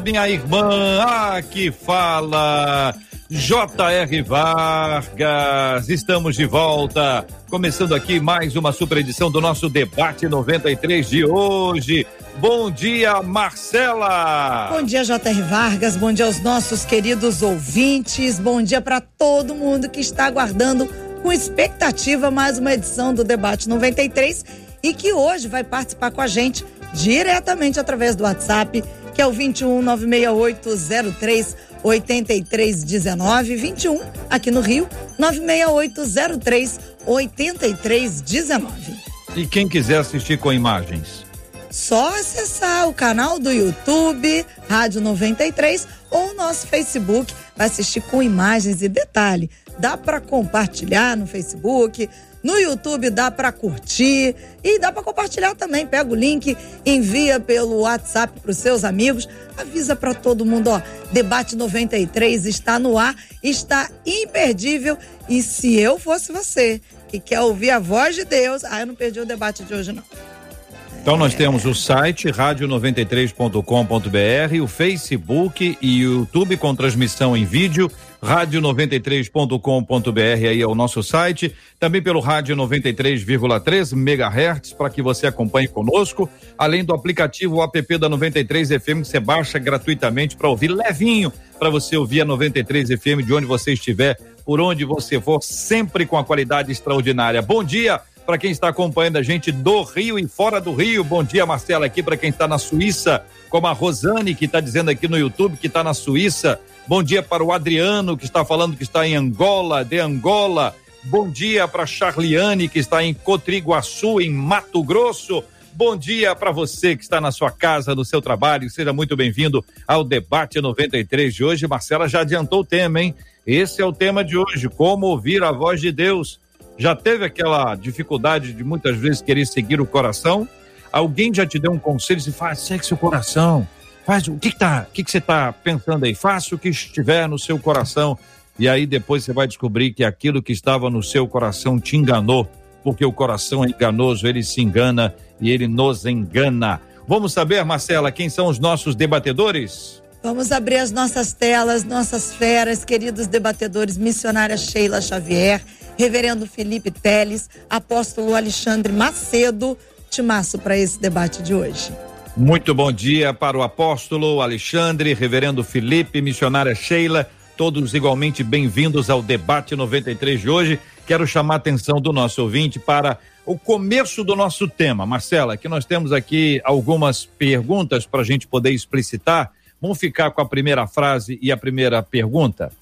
minha irmã. Aqui fala J.R. Vargas. Estamos de volta. Começando aqui mais uma super edição do nosso debate 93 de hoje. Bom dia, Marcela. Bom dia, J.R. Vargas. Bom dia aos nossos queridos ouvintes. Bom dia para todo mundo que está aguardando com expectativa mais uma edição do Debate 93 e que hoje vai participar com a gente diretamente através do WhatsApp, que é o 21 96803 8319 21 aqui no Rio 96803 8319. E quem quiser assistir com imagens? Só acessar o canal do YouTube, Rádio 93 ou o nosso Facebook, vai assistir com imagens e detalhe. Dá para compartilhar no Facebook, no YouTube dá para curtir e dá para compartilhar também. Pega o link, envia pelo WhatsApp para os seus amigos, avisa para todo mundo, ó, Debate 93 está no ar, está imperdível e se eu fosse você que quer ouvir a voz de Deus, ah, eu não perdi o debate de hoje não. Então nós temos o site rádio93.com.br, o Facebook e o YouTube com transmissão em vídeo, rádio93.com.br aí é o nosso site, também pelo rádio 93,3 MHz para que você acompanhe conosco, além do aplicativo app da 93 FM que você baixa gratuitamente para ouvir levinho, para você ouvir a 93 FM de onde você estiver, por onde você for, sempre com a qualidade extraordinária. Bom dia para quem está acompanhando a gente do Rio e fora do Rio. Bom dia, Marcela, aqui para quem está na Suíça, como a Rosane, que está dizendo aqui no YouTube que está na Suíça. Bom dia para o Adriano, que está falando que está em Angola, de Angola. Bom dia para Charliane, que está em Cotriguaçu, em Mato Grosso. Bom dia para você que está na sua casa, no seu trabalho. Seja muito bem-vindo ao debate 93 de hoje. Marcela já adiantou o tema, hein? Esse é o tema de hoje: como ouvir a voz de Deus. Já teve aquela dificuldade de muitas vezes querer seguir o coração? Alguém já te deu um conselho e faz, segue seu coração. Faz o que, que tá, o que, que você está pensando aí? Faça o que estiver no seu coração. E aí depois você vai descobrir que aquilo que estava no seu coração te enganou, porque o coração é enganoso, ele se engana e ele nos engana. Vamos saber, Marcela, quem são os nossos debatedores? Vamos abrir as nossas telas, nossas feras, queridos debatedores, missionária Sheila Xavier, Reverendo Felipe Teles, Apóstolo Alexandre Macedo. Timaço para esse debate de hoje. Muito bom dia para o apóstolo Alexandre, reverendo Felipe, missionária Sheila, todos igualmente bem-vindos ao debate 93 de hoje. Quero chamar a atenção do nosso ouvinte para o começo do nosso tema. Marcela, que nós temos aqui algumas perguntas para a gente poder explicitar. Vamos ficar com a primeira frase e a primeira pergunta?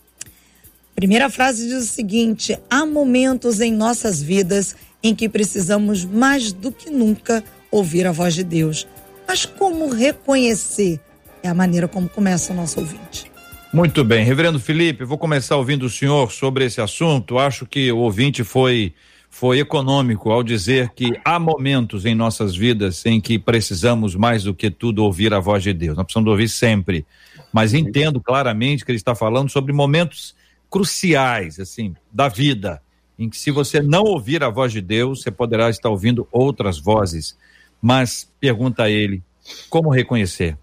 Primeira frase diz o seguinte: há momentos em nossas vidas em que precisamos mais do que nunca ouvir a voz de Deus. Mas como reconhecer? É a maneira como começa o nosso ouvinte. Muito bem, Reverendo Felipe, vou começar ouvindo o senhor sobre esse assunto. Acho que o ouvinte foi foi econômico ao dizer que há momentos em nossas vidas em que precisamos mais do que tudo ouvir a voz de Deus. Nós precisamos ouvir sempre. Mas entendo claramente que ele está falando sobre momentos cruciais, assim, da vida, em que se você não ouvir a voz de Deus, você poderá estar ouvindo outras vozes. Mas pergunta a ele, como reconhecer?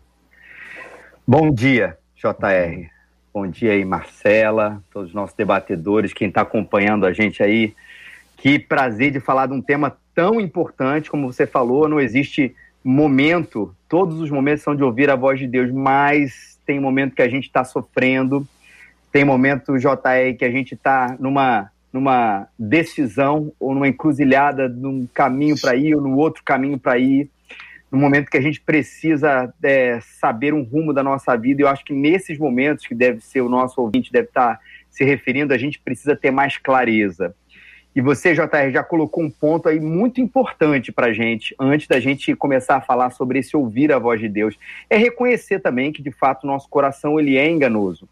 Bom dia, JR. Bom dia aí, Marcela, todos os nossos debatedores, quem está acompanhando a gente aí. Que prazer de falar de um tema tão importante, como você falou, não existe momento, todos os momentos são de ouvir a voz de Deus, mas tem momento que a gente está sofrendo, tem momento, JR, que a gente está numa, numa decisão ou numa encruzilhada, num caminho para ir ou no outro caminho para ir, no momento que a gente precisa é, saber um rumo da nossa vida. Eu acho que nesses momentos, que deve ser o nosso ouvinte, deve estar tá se referindo, a gente precisa ter mais clareza. E você, JR, já colocou um ponto aí muito importante para a gente, antes da gente começar a falar sobre esse ouvir a voz de Deus. É reconhecer também que, de fato, o nosso coração ele é enganoso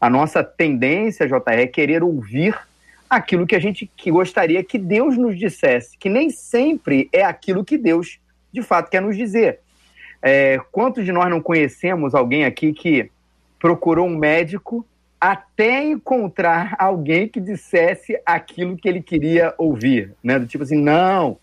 A nossa tendência, JR, é querer ouvir aquilo que a gente que gostaria que Deus nos dissesse, que nem sempre é aquilo que Deus de fato quer nos dizer. É, quantos de nós não conhecemos alguém aqui que procurou um médico até encontrar alguém que dissesse aquilo que ele queria ouvir, né? Do tipo assim, não,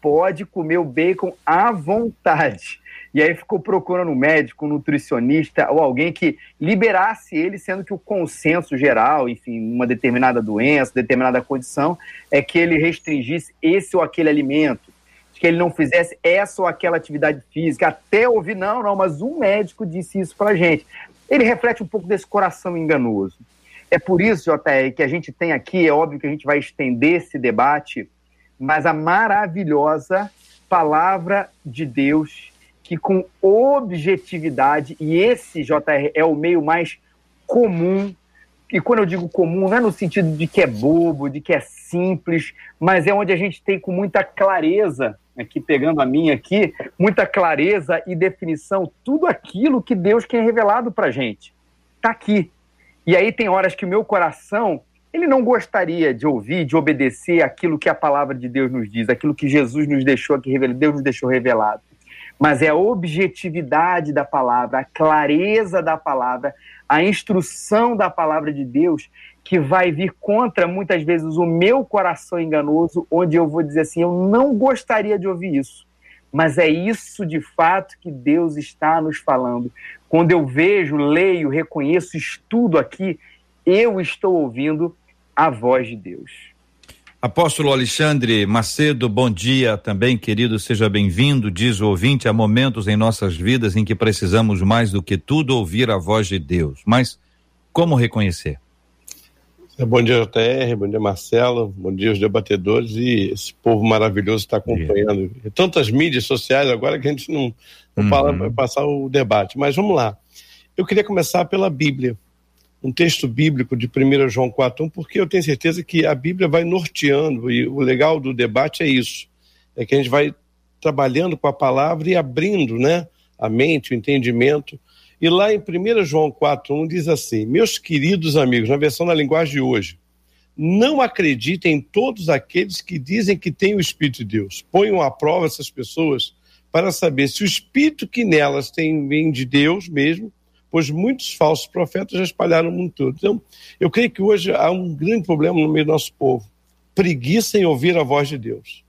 pode comer o bacon à vontade. E aí ficou procurando um médico, um nutricionista ou alguém que liberasse ele, sendo que o consenso geral, enfim, uma determinada doença, determinada condição, é que ele restringisse esse ou aquele alimento, que ele não fizesse essa ou aquela atividade física, até ouvir, não, não, mas um médico disse isso pra gente. Ele reflete um pouco desse coração enganoso. É por isso, JR, que a gente tem aqui, é óbvio que a gente vai estender esse debate, mas a maravilhosa palavra de Deus que com objetividade, e esse, JR, é o meio mais comum, e quando eu digo comum, não é no sentido de que é bobo, de que é simples, mas é onde a gente tem com muita clareza, aqui pegando a minha aqui, muita clareza e definição, tudo aquilo que Deus quer revelado para gente. Está aqui. E aí tem horas que o meu coração, ele não gostaria de ouvir, de obedecer aquilo que a palavra de Deus nos diz, aquilo que Jesus nos deixou aqui, Deus nos deixou revelado mas é a objetividade da palavra, a clareza da palavra, a instrução da palavra de Deus que vai vir contra muitas vezes o meu coração enganoso, onde eu vou dizer assim: eu não gostaria de ouvir isso. Mas é isso de fato que Deus está nos falando. Quando eu vejo, leio, reconheço, estudo aqui, eu estou ouvindo a voz de Deus. Apóstolo Alexandre Macedo, bom dia também, querido, seja bem-vindo. Diz o ouvinte: há momentos em nossas vidas em que precisamos mais do que tudo ouvir a voz de Deus. Mas como reconhecer? Bom dia, JR, bom dia, Marcelo, bom dia, os debatedores e esse povo maravilhoso está acompanhando. E tantas mídias sociais agora que a gente não, não uhum. fala passar o debate. Mas vamos lá. Eu queria começar pela Bíblia um texto bíblico de 1 João 4.1, porque eu tenho certeza que a Bíblia vai norteando, e o legal do debate é isso, é que a gente vai trabalhando com a palavra e abrindo né, a mente, o entendimento. E lá em 1 João 4.1 diz assim, meus queridos amigos, na versão da linguagem de hoje, não acreditem em todos aqueles que dizem que têm o Espírito de Deus. Ponham à prova essas pessoas para saber se o Espírito que nelas tem vem de Deus mesmo pois muitos falsos profetas já espalharam o mundo todo. Então, eu creio que hoje há um grande problema no meio do nosso povo: preguiça em ouvir a voz de Deus.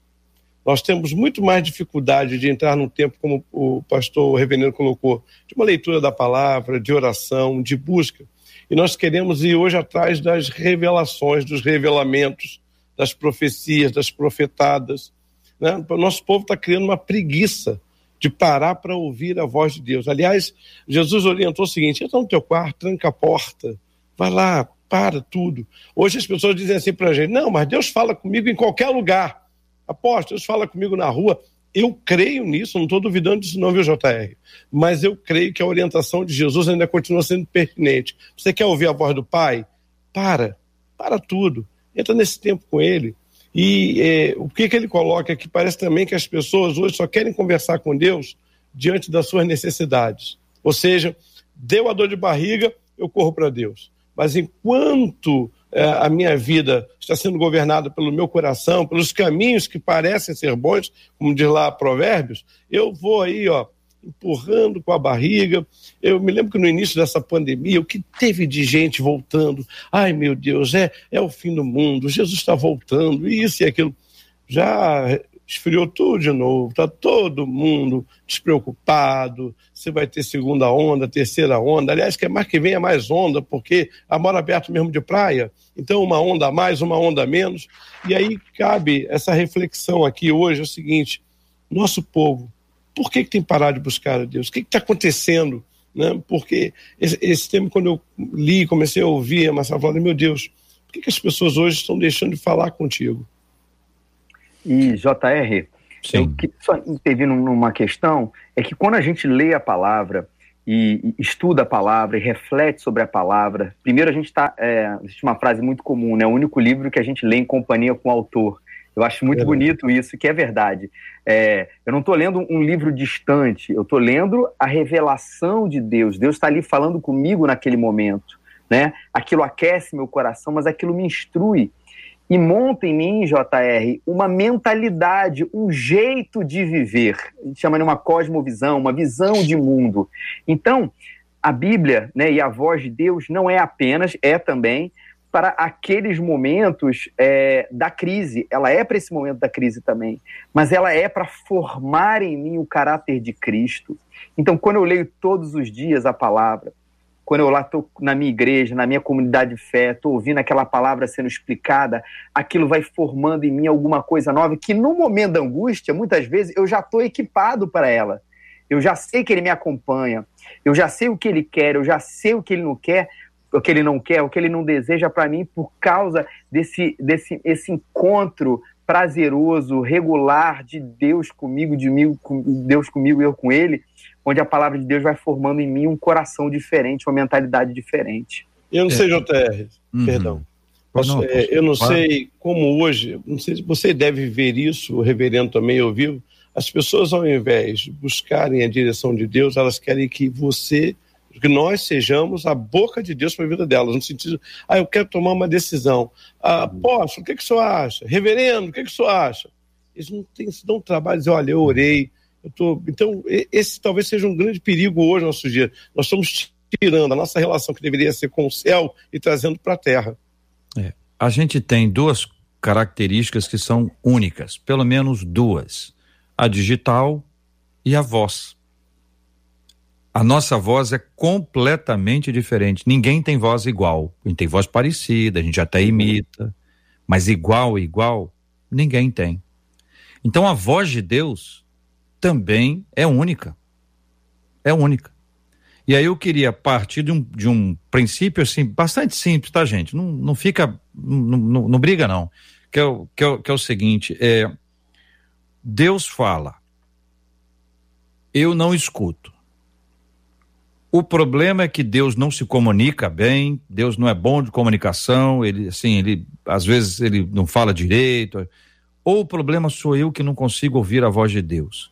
Nós temos muito mais dificuldade de entrar num tempo, como o pastor Reverendo colocou, de uma leitura da palavra, de oração, de busca. E nós queremos ir hoje atrás das revelações, dos revelamentos, das profecias, das profetadas. Né? O nosso povo está criando uma preguiça de parar para ouvir a voz de Deus. Aliás, Jesus orientou o seguinte: entra no teu quarto, tranca a porta, vai lá, para tudo. Hoje as pessoas dizem assim para a gente: não, mas Deus fala comigo em qualquer lugar. Aposto, Deus fala comigo na rua. Eu creio nisso, não estou duvidando disso, não, viu, JR? Mas eu creio que a orientação de Jesus ainda continua sendo pertinente. Você quer ouvir a voz do Pai? Para, para tudo. Entra nesse tempo com Ele e é, o que, que ele coloca aqui? Parece também que as pessoas hoje só querem conversar com Deus diante das suas necessidades. Ou seja, deu a dor de barriga, eu corro para Deus. Mas enquanto é, a minha vida está sendo governada pelo meu coração, pelos caminhos que parecem ser bons, como diz lá Provérbios, eu vou aí, ó, empurrando com a barriga. Eu me lembro que no início dessa pandemia, o que teve de gente voltando, ai meu Deus, é, é o fim do mundo, Jesus está voltando, isso e aquilo. Já esfriou tudo de novo, está todo mundo despreocupado, você vai ter segunda onda, terceira onda, aliás, que é mais que venha mais onda, porque a mora aberto mesmo de praia, então uma onda a mais, uma onda a menos, e aí cabe essa reflexão aqui hoje, é o seguinte, nosso povo por que, que tem parado de buscar a Deus? O que está acontecendo? Né? Porque esse, esse tema, quando eu li, comecei a ouvir a Marcela falando, meu Deus, por que, que as pessoas hoje estão deixando de falar contigo? E, JR, Sim. eu que, só intervir numa questão, é que quando a gente lê a palavra e, e estuda a palavra e reflete sobre a palavra, primeiro a gente está, é, existe uma frase muito comum, né? O único livro que a gente lê em companhia com o autor. Eu acho muito é bonito isso, que é verdade. É, eu não estou lendo um livro distante, eu estou lendo a revelação de Deus. Deus está ali falando comigo naquele momento. né? Aquilo aquece meu coração, mas aquilo me instrui e monta em mim, JR, uma mentalidade, um jeito de viver. A gente chama de uma cosmovisão, uma visão de mundo. Então, a Bíblia né, e a voz de Deus não é apenas, é também para aqueles momentos é, da crise. Ela é para esse momento da crise também, mas ela é para formar em mim o caráter de Cristo. Então, quando eu leio todos os dias a palavra, quando eu lá estou na minha igreja, na minha comunidade de fé, estou ouvindo aquela palavra sendo explicada, aquilo vai formando em mim alguma coisa nova que no momento da angústia, muitas vezes, eu já estou equipado para ela. Eu já sei que ele me acompanha, eu já sei o que ele quer, eu já sei o que ele não quer, o que ele não quer, o que ele não deseja para mim por causa desse, desse esse encontro prazeroso, regular de Deus comigo, de mim, Deus comigo e eu com ele onde a palavra de Deus vai formando em mim um coração diferente, uma mentalidade diferente. Eu não é. sei, JR, uhum. perdão. Posso, é, eu não sei como hoje, não sei se você deve ver isso, o reverendo também ouviu. As pessoas, ao invés de buscarem a direção de Deus, elas querem que você, que nós sejamos a boca de Deus para a vida delas, no sentido, ah, eu quero tomar uma decisão. Ah, apóstolo, o que, que o senhor acha? Reverendo, o que, que o senhor acha? Eles não têm, se dão trabalho, dizer, olha, eu orei, eu tô, então, esse talvez seja um grande perigo hoje no nosso dia. Nós estamos tirando a nossa relação que deveria ser com o céu e trazendo para a terra. É. A gente tem duas características que são únicas, pelo menos duas: a digital e a voz. A nossa voz é completamente diferente. Ninguém tem voz igual. A gente tem voz parecida, a gente até imita, mas igual, igual, ninguém tem. Então a voz de Deus também é única. É única. E aí eu queria partir de um, de um princípio assim, bastante simples, tá, gente? Não, não fica. Não, não, não briga, não. Que é, o, que, é o, que é o seguinte: é, Deus fala, eu não escuto. O problema é que Deus não se comunica bem, Deus não é bom de comunicação, ele assim, ele às vezes ele não fala direito. Ou o problema sou eu que não consigo ouvir a voz de Deus.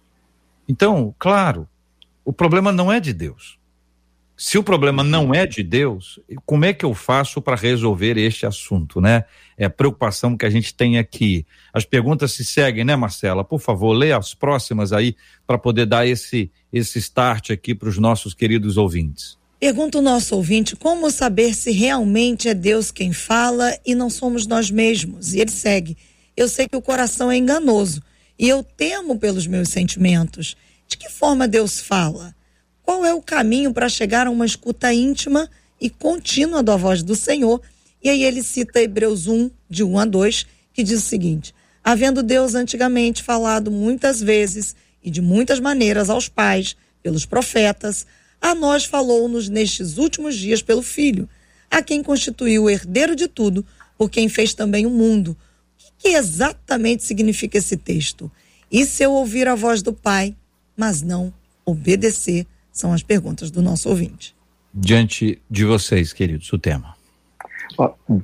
Então, claro, o problema não é de Deus. Se o problema não é de Deus, como é que eu faço para resolver este assunto, né? É a preocupação que a gente tem aqui. As perguntas se seguem, né, Marcela? Por favor, leia as próximas aí para poder dar esse esse start aqui para os nossos queridos ouvintes. Pergunta o nosso ouvinte como saber se realmente é Deus quem fala e não somos nós mesmos. E ele segue: Eu sei que o coração é enganoso e eu temo pelos meus sentimentos. De que forma Deus fala? Qual é o caminho para chegar a uma escuta íntima e contínua da voz do Senhor? E aí ele cita Hebreus 1, de 1 a 2, que diz o seguinte: Havendo Deus antigamente falado muitas vezes e de muitas maneiras aos pais, pelos profetas, a nós falou-nos nestes últimos dias pelo Filho, a quem constituiu o herdeiro de tudo, por quem fez também o mundo que exatamente significa esse texto? E se eu ouvir a voz do Pai, mas não obedecer? São as perguntas do nosso ouvinte. Diante de vocês, queridos, o tema.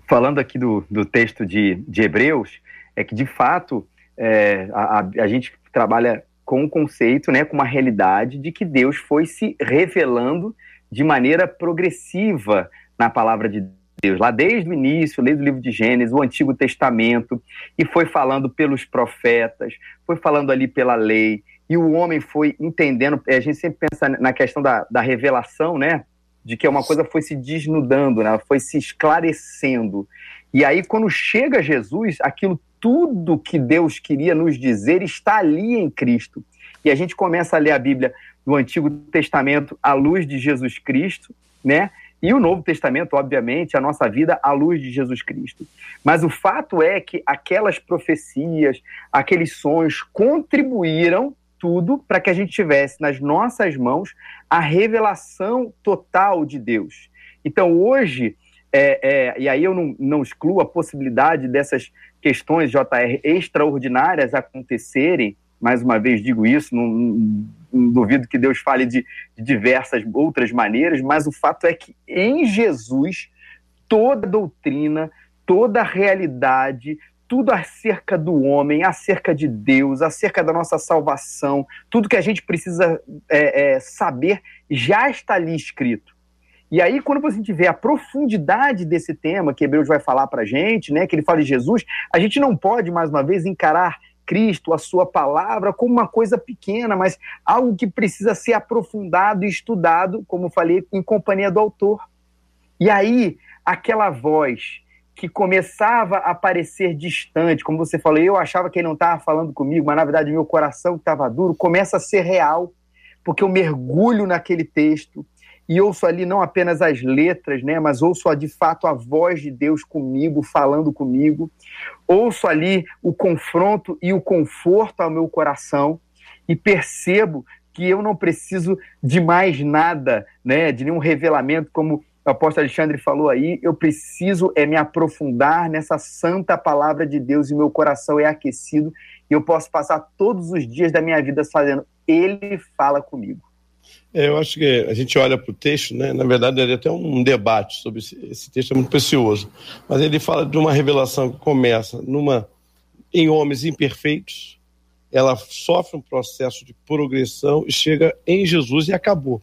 Falando aqui do, do texto de, de Hebreus, é que de fato é, a, a, gente trabalha com o conceito, né, com uma realidade de que Deus foi se revelando de maneira progressiva na palavra de Deus, lá desde o início, desde o livro de Gênesis, o Antigo Testamento, e foi falando pelos profetas, foi falando ali pela lei, e o homem foi entendendo. A gente sempre pensa na questão da, da revelação, né? De que uma coisa foi se desnudando, né? foi se esclarecendo. E aí, quando chega Jesus, aquilo tudo que Deus queria nos dizer está ali em Cristo. E a gente começa a ler a Bíblia do Antigo Testamento à luz de Jesus Cristo, né? E o Novo Testamento, obviamente, a nossa vida à luz de Jesus Cristo. Mas o fato é que aquelas profecias, aqueles sonhos contribuíram tudo para que a gente tivesse nas nossas mãos a revelação total de Deus. Então, hoje, é, é, e aí eu não, não excluo a possibilidade dessas questões, JR, extraordinárias acontecerem, mais uma vez digo isso, não, não duvido que Deus fale de, de diversas outras maneiras, mas o fato é que em Jesus toda doutrina, toda realidade, tudo acerca do homem, acerca de Deus, acerca da nossa salvação, tudo que a gente precisa é, é, saber já está ali escrito. E aí, quando a gente vê a profundidade desse tema que Hebreus vai falar para a gente, né, que ele fala de Jesus, a gente não pode, mais uma vez, encarar Cristo, a sua palavra, como uma coisa pequena, mas algo que precisa ser aprofundado e estudado, como falei, em companhia do autor. E aí, aquela voz que começava a parecer distante, como você falou, eu achava que ele não estava falando comigo, mas na verdade meu coração estava duro, começa a ser real, porque eu mergulho naquele texto, e ouço ali não apenas as letras, né, mas ouço de fato a voz de Deus comigo, falando comigo. Ouço ali o confronto e o conforto ao meu coração e percebo que eu não preciso de mais nada, né, de nenhum revelamento como o apóstolo Alexandre falou aí, eu preciso é me aprofundar nessa santa palavra de Deus e meu coração é aquecido e eu posso passar todos os dias da minha vida fazendo ele fala comigo. É, eu acho que a gente olha para o texto, né? na verdade, ele é até um debate sobre esse, esse, texto, é muito precioso. Mas ele fala de uma revelação que começa numa, em homens imperfeitos, ela sofre um processo de progressão e chega em Jesus e acabou.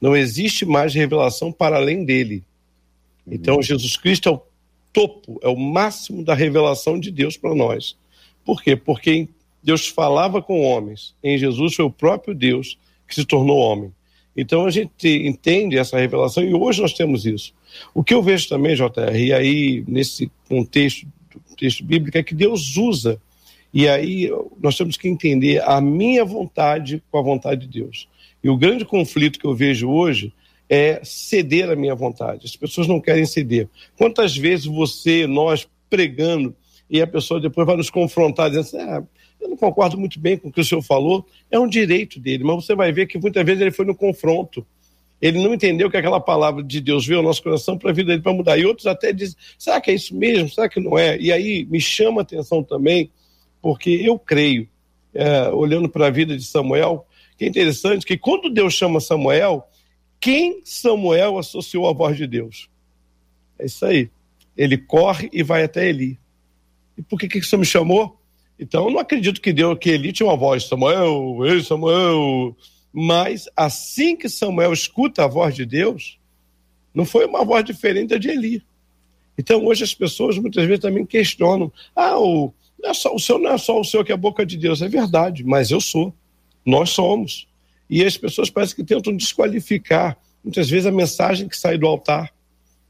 Não existe mais revelação para além dele. Então, Jesus Cristo é o topo, é o máximo da revelação de Deus para nós. Por quê? Porque Deus falava com homens. Em Jesus foi o próprio Deus que se tornou homem. Então a gente entende essa revelação e hoje nós temos isso. O que eu vejo também, JR, e aí nesse contexto do texto bíblico, é que Deus usa, e aí nós temos que entender a minha vontade com a vontade de Deus. E o grande conflito que eu vejo hoje é ceder à minha vontade. As pessoas não querem ceder. Quantas vezes você, nós, pregando, e a pessoa depois vai nos confrontar, dizendo assim, ah, eu não concordo muito bem com o que o senhor falou, é um direito dele, mas você vai ver que muitas vezes ele foi no confronto. Ele não entendeu que aquela palavra de Deus veio ao nosso coração para a vida dele para mudar. E outros até dizem: será que é isso mesmo? Será que não é? E aí me chama a atenção também, porque eu creio, é, olhando para a vida de Samuel, que é interessante que quando Deus chama Samuel, quem Samuel associou à voz de Deus? É isso aí. Ele corre e vai até Eli. E por que, que isso me chamou? Então, eu não acredito que Deus, que Eli tinha uma voz, Samuel, ei Samuel. Mas assim que Samuel escuta a voz de Deus, não foi uma voz diferente da de Eli. Então, hoje as pessoas muitas vezes também questionam: ah, o, é só, o senhor não é só o senhor que é a boca de Deus. É verdade, mas eu sou. Nós somos. E as pessoas parecem que tentam desqualificar, muitas vezes, a mensagem que sai do altar.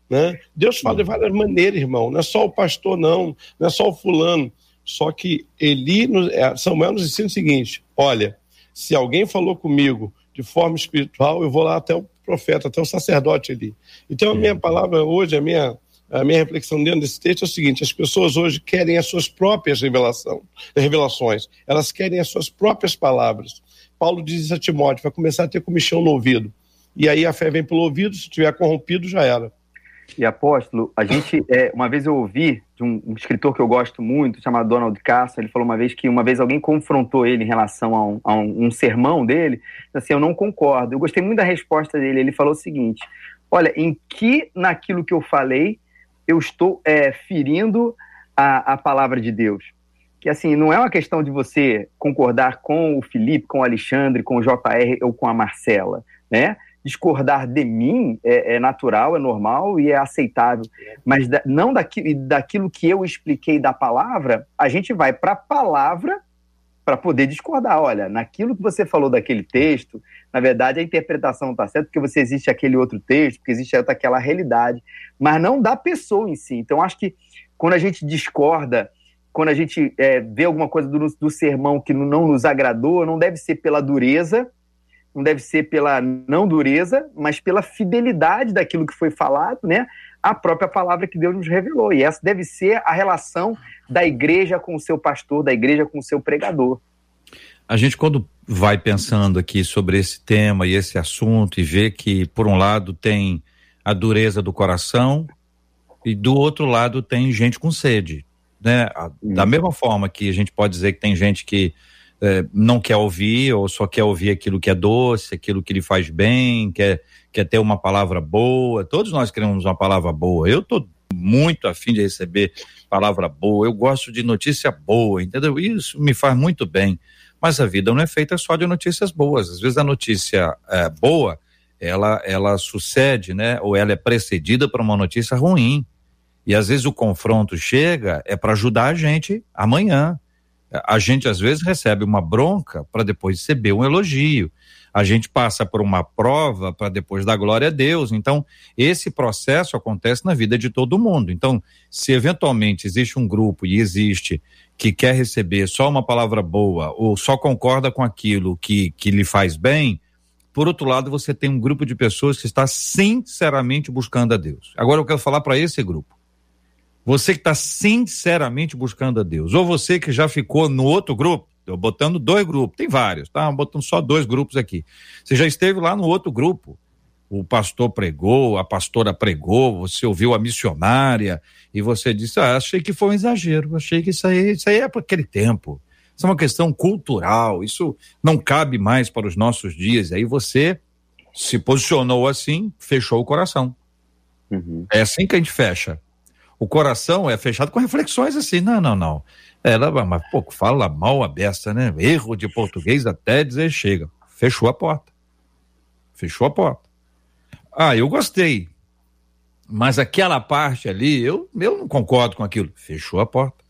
Né? Deus fala de várias maneiras, irmão. Não é só o pastor, não. Não é só o fulano. Só que Eli, é, Samuel nos ensina o seguinte: olha, se alguém falou comigo de forma espiritual, eu vou lá até o profeta, até o sacerdote ali. Então, a minha palavra hoje, a minha, a minha reflexão dentro desse texto é o seguinte: as pessoas hoje querem as suas próprias revelação, revelações, elas querem as suas próprias palavras. Paulo diz isso a Timóteo: vai começar a ter comichão no ouvido. E aí a fé vem pelo ouvido, se tiver corrompido, já era. E apóstolo, a gente, é, uma vez eu ouvi de um, um, escritor que eu gosto muito, chamado Donald Castro, ele falou uma vez que uma vez alguém confrontou ele em relação a um, a um, um sermão dele, assim, eu não concordo. Eu gostei muito da resposta dele, ele falou o seguinte, olha, em que naquilo que eu falei eu estou é, ferindo a, a palavra de Deus? Que assim, não é uma questão de você concordar com o Felipe, com o Alexandre, com o JR ou com a Marcela, né? discordar de mim é, é, natural, é normal e é aceitável, mas da, não daqui, daquilo que eu expliquei da palavra, a gente vai para a palavra para poder discordar. Olha, naquilo que você falou daquele texto, na verdade a interpretação está certa, porque você existe aquele outro texto, porque existe aquela realidade, mas não da pessoa em si. Então, acho que quando a gente discorda, quando a gente é, vê alguma coisa do, do sermão que não nos agradou, não deve ser pela dureza, não deve ser pela não dureza, mas pela fidelidade daquilo que foi falado, né? A própria palavra que Deus nos revelou. E essa deve ser a relação da igreja com o seu pastor, da igreja com o seu pregador. A gente, quando vai pensando aqui sobre esse tema e esse assunto, e vê que, por um lado, tem a dureza do coração, e do outro lado, tem gente com sede. Né? Da mesma forma que a gente pode dizer que tem gente que é, não quer ouvir ou só quer ouvir aquilo que é doce, aquilo que lhe faz bem, quer, quer ter uma palavra boa. Todos nós queremos uma palavra boa. Eu estou muito afim de receber palavra boa. Eu gosto de notícia boa, entendeu? Isso me faz muito bem. Mas a vida não é feita só de notícias boas. Às vezes a notícia é, boa ela, ela sucede, né? Ou ela é precedida por uma notícia ruim. E às vezes o confronto chega é para ajudar a gente amanhã. A gente às vezes recebe uma bronca para depois receber um elogio. A gente passa por uma prova para depois dar glória a Deus. Então, esse processo acontece na vida de todo mundo. Então, se eventualmente existe um grupo e existe que quer receber só uma palavra boa ou só concorda com aquilo que, que lhe faz bem, por outro lado, você tem um grupo de pessoas que está sinceramente buscando a Deus. Agora eu quero falar para esse grupo. Você que está sinceramente buscando a Deus, ou você que já ficou no outro grupo, eu botando dois grupos, tem vários, tá? Botando só dois grupos aqui. Você já esteve lá no outro grupo. O pastor pregou, a pastora pregou, você ouviu a missionária e você disse: ah, achei que foi um exagero, achei que isso aí, isso aí é para aquele tempo. Isso é uma questão cultural, isso não cabe mais para os nossos dias. Aí você se posicionou assim, fechou o coração. Uhum. É assim que a gente fecha. O coração é fechado com reflexões assim, não, não, não. Ela, mas pouco fala mal a besta, né? Erro de português até dizer chega. Fechou a porta. Fechou a porta. Ah, eu gostei. Mas aquela parte ali, eu, eu não concordo com aquilo. Fechou a porta.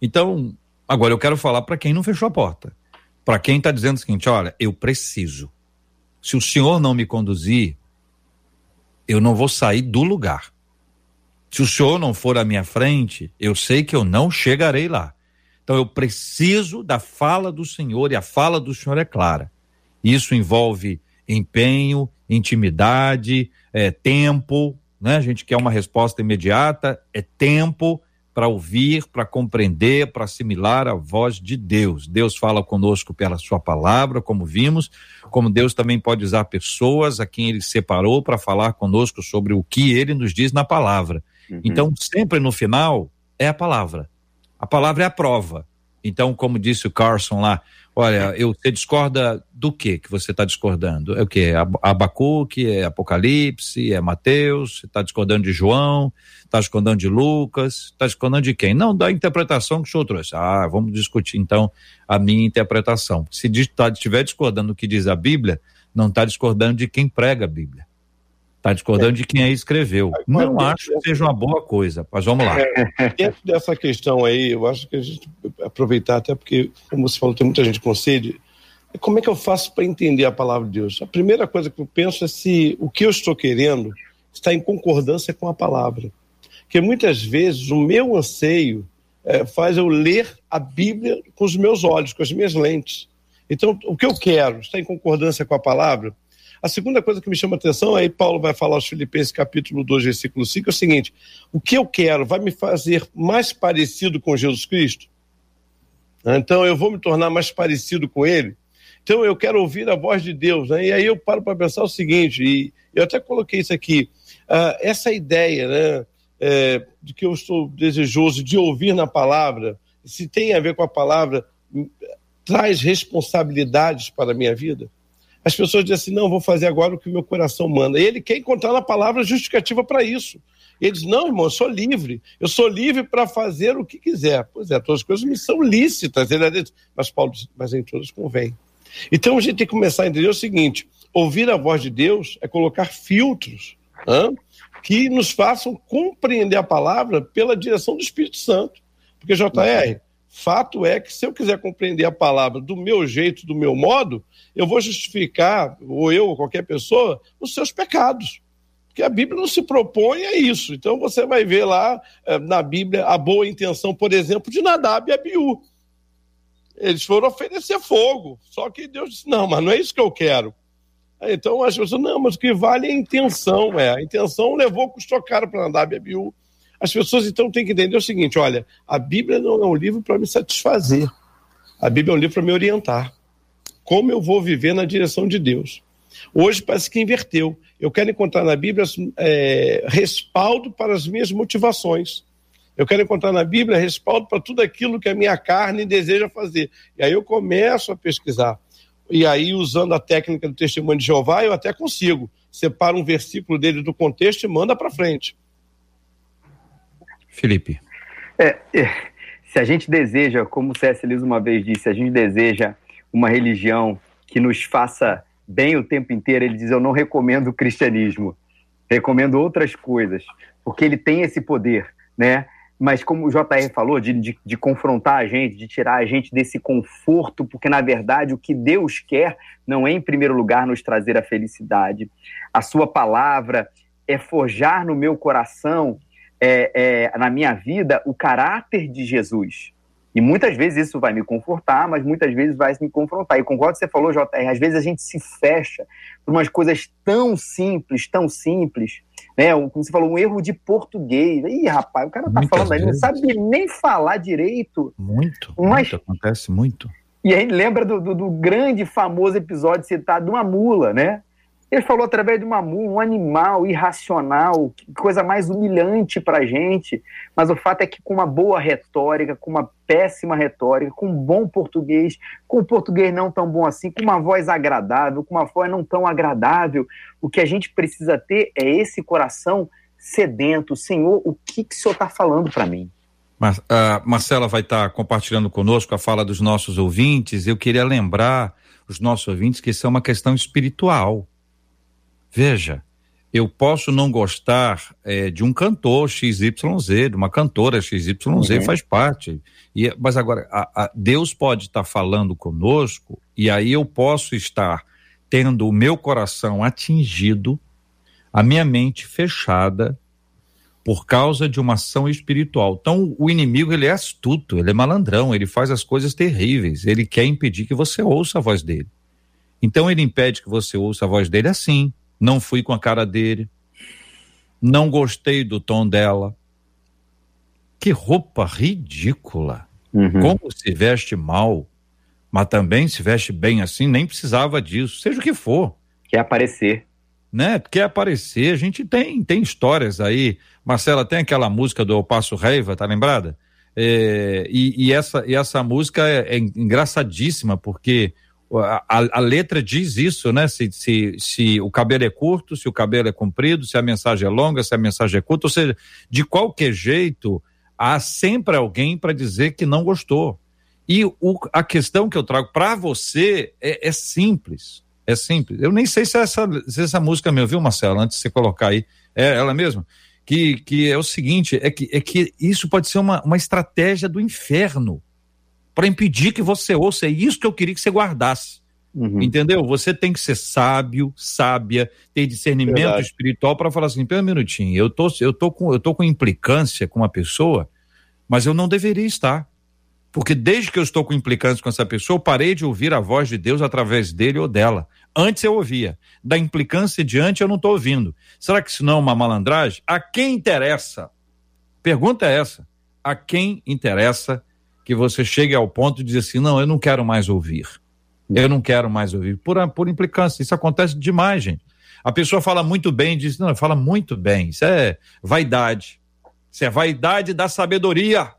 Então, Agora eu quero falar para quem não fechou a porta. Para quem está dizendo o seguinte: olha, eu preciso. Se o senhor não me conduzir, eu não vou sair do lugar. Se o senhor não for à minha frente, eu sei que eu não chegarei lá. Então eu preciso da fala do Senhor e a fala do Senhor é clara. Isso envolve empenho, intimidade, é, tempo, né? A gente quer uma resposta imediata, é tempo, para ouvir, para compreender, para assimilar a voz de Deus. Deus fala conosco pela sua palavra, como vimos, como Deus também pode usar pessoas a quem ele separou para falar conosco sobre o que ele nos diz na palavra. Uhum. Então, sempre no final é a palavra. A palavra é a prova. Então, como disse o Carson lá, olha, eu, você discorda do que que você está discordando? É o que? Abacuque, é Apocalipse, é Mateus, você está discordando de João, está discordando de Lucas, está discordando de quem? Não, da interpretação que o senhor trouxe. Ah, vamos discutir então a minha interpretação. Se tá, estiver discordando do que diz a Bíblia, não está discordando de quem prega a Bíblia. Está discordando é. de quem a escreveu. Não acho que seja uma boa coisa, mas vamos lá. É, dentro dessa questão aí, eu acho que a gente aproveitar, até porque, como você falou, tem muita gente com sede. Como é que eu faço para entender a palavra de Deus? A primeira coisa que eu penso é se o que eu estou querendo está em concordância com a palavra. Porque muitas vezes o meu anseio é, faz eu ler a Bíblia com os meus olhos, com as minhas lentes. Então, o que eu quero está em concordância com a palavra? A segunda coisa que me chama atenção, aí Paulo vai falar aos Filipenses capítulo 2, versículo 5, é o seguinte: o que eu quero vai me fazer mais parecido com Jesus Cristo? Então eu vou me tornar mais parecido com ele? Então eu quero ouvir a voz de Deus. Né? E aí eu paro para pensar o seguinte, e eu até coloquei isso aqui, uh, essa ideia né, é, de que eu estou desejoso de ouvir na palavra, se tem a ver com a palavra, traz responsabilidades para a minha vida? As pessoas dizem assim: não, vou fazer agora o que o meu coração manda. E ele quer encontrar na palavra justificativa para isso. Ele diz: não, irmão, eu sou livre. Eu sou livre para fazer o que quiser. Pois é, todas as coisas me são lícitas. Ele é mas Paulo diz: mas em todas convém. Então a gente tem que começar a entender o seguinte: ouvir a voz de Deus é colocar filtros hein, que nos façam compreender a palavra pela direção do Espírito Santo. Porque, JR, Fato é que se eu quiser compreender a palavra do meu jeito, do meu modo, eu vou justificar, ou eu, ou qualquer pessoa, os seus pecados. Porque a Bíblia não se propõe a isso. Então você vai ver lá eh, na Bíblia a boa intenção, por exemplo, de Nadab e Abiú. Eles foram oferecer fogo. Só que Deus disse: não, mas não é isso que eu quero. Então as pessoas, não, mas o que vale é a intenção. É. A intenção levou, custou caro para Nadab e Abiú. As pessoas então têm que entender o seguinte: olha, a Bíblia não é um livro para me satisfazer. A Bíblia é um livro para me orientar. Como eu vou viver na direção de Deus. Hoje parece que inverteu. Eu quero encontrar na Bíblia é, respaldo para as minhas motivações. Eu quero encontrar na Bíblia respaldo para tudo aquilo que a minha carne deseja fazer. E aí eu começo a pesquisar. E aí, usando a técnica do testemunho de Jeová, eu até consigo. Separo um versículo dele do contexto e manda para frente. Felipe. É, é, se a gente deseja, como o C.S. Lewis uma vez disse, a gente deseja uma religião que nos faça bem o tempo inteiro, ele diz: Eu não recomendo o cristianismo, recomendo outras coisas, porque ele tem esse poder, né? Mas como o JR falou, de, de, de, confrontar a gente, de tirar a gente desse conforto, porque na verdade o que Deus quer não é, em primeiro lugar, nos trazer a felicidade. A sua palavra é forjar no meu coração, é, é, na minha vida, o caráter de Jesus. E muitas vezes isso vai me confortar, mas muitas vezes vai me confrontar. E concordo com o que você falou, JR, às vezes a gente se fecha por umas coisas tão simples, tão simples, né? Como você falou, um erro de português. Ih, rapaz, o cara tá muitas falando aí, não sabe nem falar direito. Muito, mas... muito, acontece muito. E aí lembra do, do, do grande, famoso episódio citado de uma mula, né? Ele falou através de uma um animal irracional, coisa mais humilhante para a gente. Mas o fato é que com uma boa retórica, com uma péssima retórica, com um bom português, com um português não tão bom assim, com uma voz agradável, com uma voz não tão agradável, o que a gente precisa ter é esse coração sedento. Senhor, o que, que o Senhor está falando para mim? Mas, a Marcela vai estar tá compartilhando conosco a fala dos nossos ouvintes. Eu queria lembrar os nossos ouvintes que isso é uma questão espiritual Veja, eu posso não gostar é, de um cantor XYZ, de uma cantora XYZ, uhum. faz parte. E, mas agora, a, a Deus pode estar falando conosco, e aí eu posso estar tendo o meu coração atingido, a minha mente fechada, por causa de uma ação espiritual. Então, o inimigo, ele é astuto, ele é malandrão, ele faz as coisas terríveis, ele quer impedir que você ouça a voz dele. Então, ele impede que você ouça a voz dele assim, não fui com a cara dele, não gostei do tom dela. Que roupa ridícula! Uhum. Como se veste mal, mas também se veste bem assim, nem precisava disso, seja o que for. Quer aparecer. Né? Quer aparecer. A gente tem, tem histórias aí. Marcela, tem aquela música do Eu Passo Reiva, tá lembrada? É, e, e, essa, e essa música é, é engraçadíssima, porque a, a, letra diz isso, né? Se, se, se o cabelo é curto, se o cabelo é comprido, se a mensagem é longa, se a mensagem é curta, ou seja, de qualquer jeito, há sempre alguém para dizer que não gostou. E o, a questão que eu trago para você é, é, simples. É simples. Eu nem sei se essa, se essa música me ouviu, Marcelo, antes de você colocar aí. É ela mesma? Que, que é o seguinte: é que, é que isso pode ser uma, uma estratégia do inferno para impedir que você ouça. É isso que eu queria que você guardasse. Uhum. Entendeu? Você tem que ser sábio, sábia, ter discernimento Verdade. espiritual para falar assim: pera um minutinho, eu tô, eu, tô com, eu tô com implicância com uma pessoa, mas eu não deveria estar. Porque desde que eu estou com implicância com essa pessoa, eu parei de ouvir a voz de Deus através dele ou dela. Antes eu ouvia. Da implicância diante eu não estou ouvindo. Será que isso não é uma malandragem? A quem interessa? Pergunta é essa. A quem interessa que você chegue ao ponto de dizer assim: não, eu não quero mais ouvir. Eu não quero mais ouvir. Por, por implicância. Isso acontece demais, gente. A pessoa fala muito bem, diz: não, fala muito bem. Isso é vaidade. Isso é vaidade da sabedoria.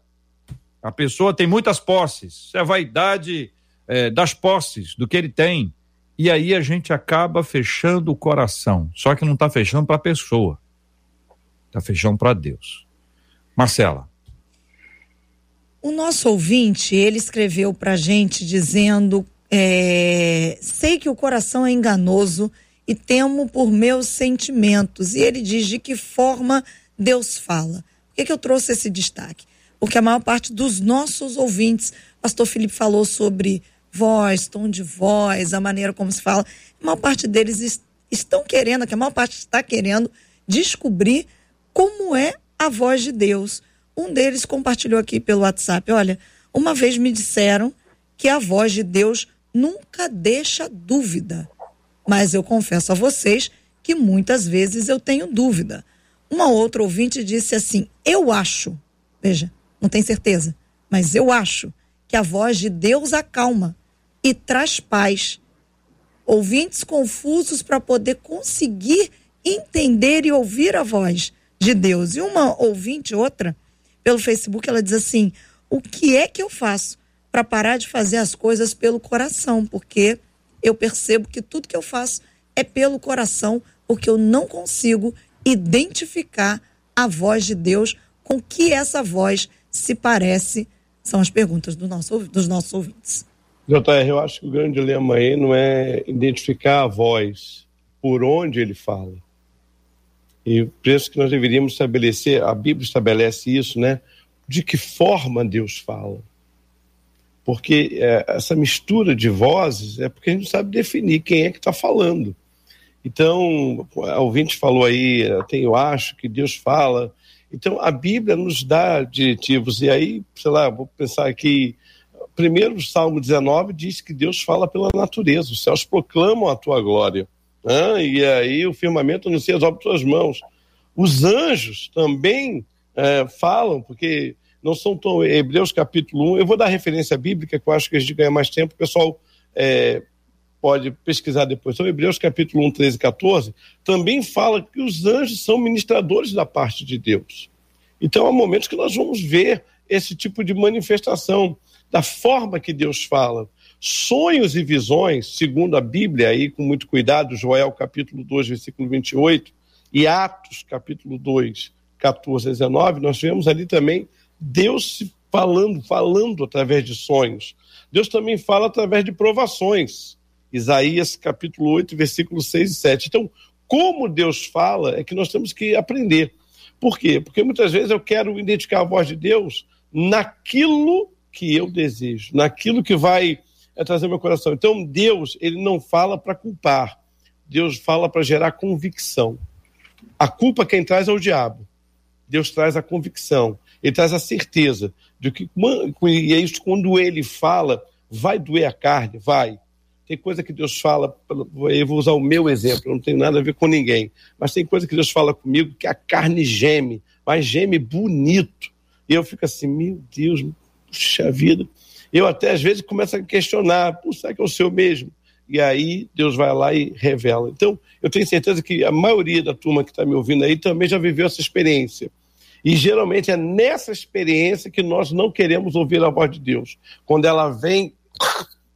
A pessoa tem muitas posses. Isso é vaidade é, das posses, do que ele tem. E aí a gente acaba fechando o coração. Só que não está fechando para a pessoa. Está fechando para Deus. Marcela. O nosso ouvinte, ele escreveu para gente dizendo: é, sei que o coração é enganoso e temo por meus sentimentos. E ele diz de que forma Deus fala. Por que, que eu trouxe esse destaque? Porque a maior parte dos nossos ouvintes, pastor Felipe falou sobre voz, tom de voz, a maneira como se fala. A maior parte deles est estão querendo, que a maior parte está querendo descobrir como é a voz de Deus um deles compartilhou aqui pelo WhatsApp: olha, uma vez me disseram que a voz de Deus nunca deixa dúvida. Mas eu confesso a vocês que muitas vezes eu tenho dúvida. Uma outra ouvinte disse assim: Eu acho, veja, não tem certeza, mas eu acho que a voz de Deus acalma e traz paz. Ouvintes confusos para poder conseguir entender e ouvir a voz de Deus. E uma ouvinte, outra, pelo Facebook, ela diz assim: o que é que eu faço para parar de fazer as coisas pelo coração? Porque eu percebo que tudo que eu faço é pelo coração, porque eu não consigo identificar a voz de Deus com que essa voz se parece. São as perguntas do nosso, dos nossos ouvintes. JR, eu acho que o grande dilema aí não é identificar a voz, por onde ele fala. E penso que nós deveríamos estabelecer, a Bíblia estabelece isso, né? De que forma Deus fala. Porque é, essa mistura de vozes é porque a gente não sabe definir quem é que está falando. Então, a ouvinte falou aí, eu acho que Deus fala. Então, a Bíblia nos dá diretivos. E aí, sei lá, vou pensar aqui. Primeiro, o Salmo 19 diz que Deus fala pela natureza, os céus proclamam a tua glória. E aí o firmamento anuncia as obras de tuas mãos. Os anjos também é, falam, porque não são tão. Hebreus capítulo 1, eu vou dar referência bíblica, que eu acho que a gente ganha mais tempo, o pessoal é, pode pesquisar depois. Então, Hebreus capítulo 1, 13 e 14, também fala que os anjos são ministradores da parte de Deus. Então, há momentos que nós vamos ver esse tipo de manifestação da forma que Deus fala. Sonhos e visões, segundo a Bíblia, aí com muito cuidado, Joel capítulo 2, versículo 28, e Atos capítulo 2, 14 a 19, nós vemos ali também Deus falando, falando através de sonhos. Deus também fala através de provações. Isaías capítulo 8, versículos 6 e 7. Então, como Deus fala é que nós temos que aprender. Por quê? Porque muitas vezes eu quero identificar a voz de Deus naquilo que eu desejo, naquilo que vai é, trazer meu coração. Então, Deus, ele não fala para culpar. Deus fala para gerar convicção. A culpa quem traz é o diabo. Deus traz a convicção. Ele traz a certeza de que, e é isso quando ele fala, vai doer a carne, vai. Tem coisa que Deus fala, eu vou usar o meu exemplo, não tem nada a ver com ninguém, mas tem coisa que Deus fala comigo que a carne geme, mas geme bonito. E eu fico assim, meu Deus, puxa vida. Eu até às vezes começo a questionar, será que é o seu mesmo? E aí Deus vai lá e revela. Então, eu tenho certeza que a maioria da turma que está me ouvindo aí também já viveu essa experiência. E geralmente é nessa experiência que nós não queremos ouvir a voz de Deus. Quando ela vem,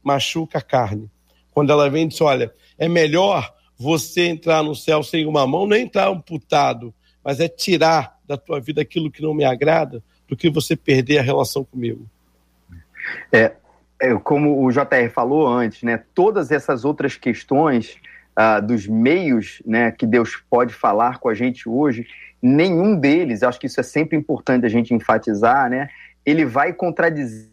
machuca a carne quando ela vem e diz: olha, é melhor você entrar no céu sem uma mão, nem entrar amputado, mas é tirar da tua vida aquilo que não me agrada, do que você perder a relação comigo. É, é como o JR falou antes, né? Todas essas outras questões uh, dos meios, né, que Deus pode falar com a gente hoje, nenhum deles, acho que isso é sempre importante a gente enfatizar, né? Ele vai contradizer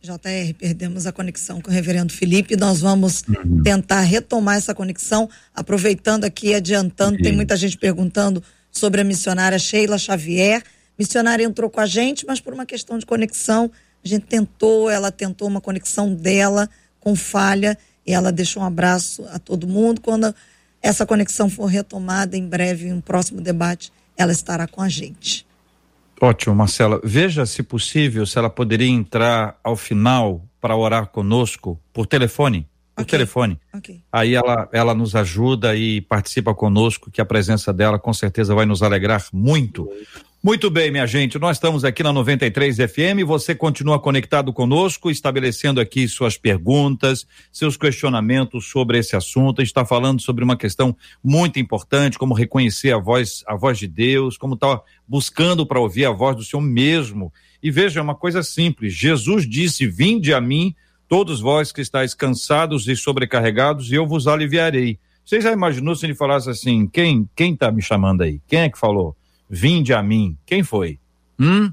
JR, perdemos a conexão com o reverendo Felipe. Nós vamos tentar retomar essa conexão, aproveitando aqui, adiantando. Tem muita gente perguntando sobre a missionária Sheila Xavier. Missionária entrou com a gente, mas por uma questão de conexão, a gente tentou, ela tentou uma conexão dela com falha e ela deixou um abraço a todo mundo. Quando essa conexão for retomada em breve, em um próximo debate, ela estará com a gente. Ótimo, Marcela. Veja se possível se ela poderia entrar ao final para orar conosco por telefone. Por okay. telefone. Okay. Aí ela, ela nos ajuda e participa conosco, que a presença dela com certeza vai nos alegrar muito. Muito bem, minha gente, nós estamos aqui na 93 FM. Você continua conectado conosco, estabelecendo aqui suas perguntas, seus questionamentos sobre esse assunto. Está falando sobre uma questão muito importante, como reconhecer a voz, a voz de Deus, como está buscando para ouvir a voz do Senhor mesmo. E veja, é uma coisa simples: Jesus disse: Vinde a mim, todos vós que estáis cansados e sobrecarregados, e eu vos aliviarei. Você já imaginou se ele falasse assim: quem quem está me chamando aí? Quem é que falou? Vinde a mim. Quem foi? Hum?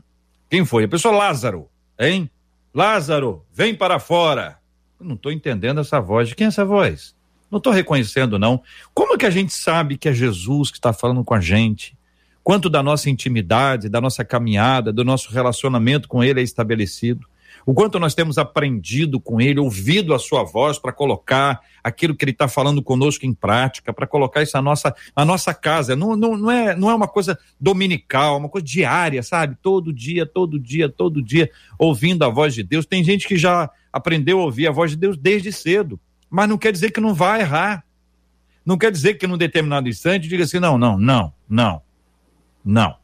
Quem foi? A pessoa Lázaro, hein? Lázaro, vem para fora. Eu não estou entendendo essa voz. De quem é essa voz? Não estou reconhecendo, não. Como é que a gente sabe que é Jesus que está falando com a gente? Quanto da nossa intimidade, da nossa caminhada, do nosso relacionamento com Ele é estabelecido? O quanto nós temos aprendido com ele, ouvido a sua voz para colocar aquilo que ele está falando conosco em prática, para colocar isso na nossa, na nossa casa. Não, não, não, é, não é uma coisa dominical, é uma coisa diária, sabe? Todo dia, todo dia, todo dia, ouvindo a voz de Deus. Tem gente que já aprendeu a ouvir a voz de Deus desde cedo, mas não quer dizer que não vai errar. Não quer dizer que num determinado instante diga assim: não, não, não, não, não.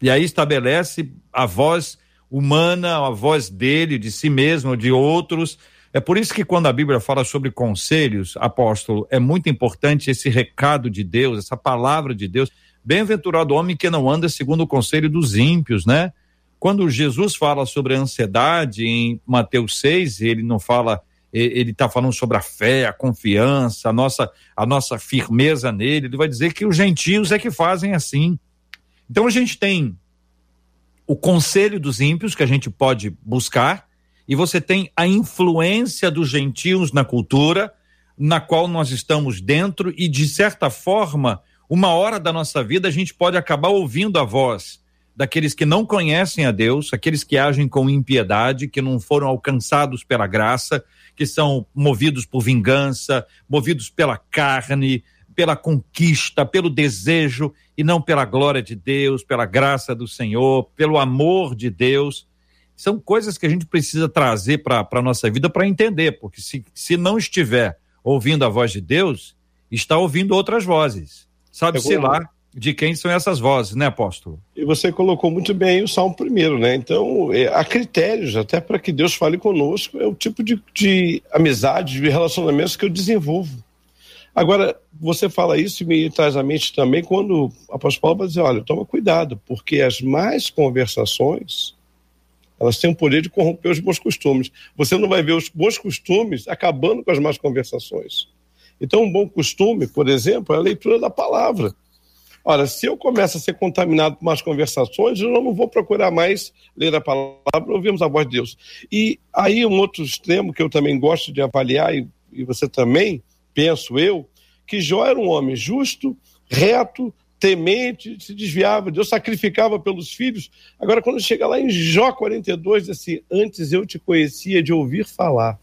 E aí estabelece a voz humana, a voz dele, de si mesmo, de outros. É por isso que quando a Bíblia fala sobre conselhos, apóstolo, é muito importante esse recado de Deus, essa palavra de Deus. Bem-aventurado homem que não anda segundo o conselho dos ímpios, né? Quando Jesus fala sobre a ansiedade em Mateus 6, ele não fala, ele está falando sobre a fé, a confiança, a nossa, a nossa firmeza nele. Ele vai dizer que os gentios é que fazem assim. Então a gente tem o conselho dos ímpios que a gente pode buscar, e você tem a influência dos gentios na cultura, na qual nós estamos dentro, e de certa forma, uma hora da nossa vida a gente pode acabar ouvindo a voz daqueles que não conhecem a Deus, aqueles que agem com impiedade, que não foram alcançados pela graça, que são movidos por vingança, movidos pela carne, pela conquista, pelo desejo e não pela glória de Deus, pela graça do Senhor, pelo amor de Deus. São coisas que a gente precisa trazer para a nossa vida para entender, porque se, se não estiver ouvindo a voz de Deus, está ouvindo outras vozes. Sabe-se lá de quem são essas vozes, né, apóstolo? E você colocou muito bem o Salmo primeiro, né? Então, é, há critérios até para que Deus fale conosco, é o tipo de, de amizade, de relacionamentos que eu desenvolvo. Agora, você fala isso e me traz à mente também quando o apóstolo Paulo vai dizer, olha, toma cuidado, porque as más conversações, elas têm o poder de corromper os bons costumes. Você não vai ver os bons costumes acabando com as más conversações. Então, um bom costume, por exemplo, é a leitura da palavra. Ora, se eu começo a ser contaminado por más conversações, eu não vou procurar mais ler a palavra, ouvirmos a voz de Deus. E aí, um outro extremo que eu também gosto de avaliar, e, e você também, penso eu, que Jó era um homem justo, reto, temente, se desviava, Deus sacrificava pelos filhos. Agora, quando chega lá em Jó 42, diz assim: Antes eu te conhecia de ouvir falar,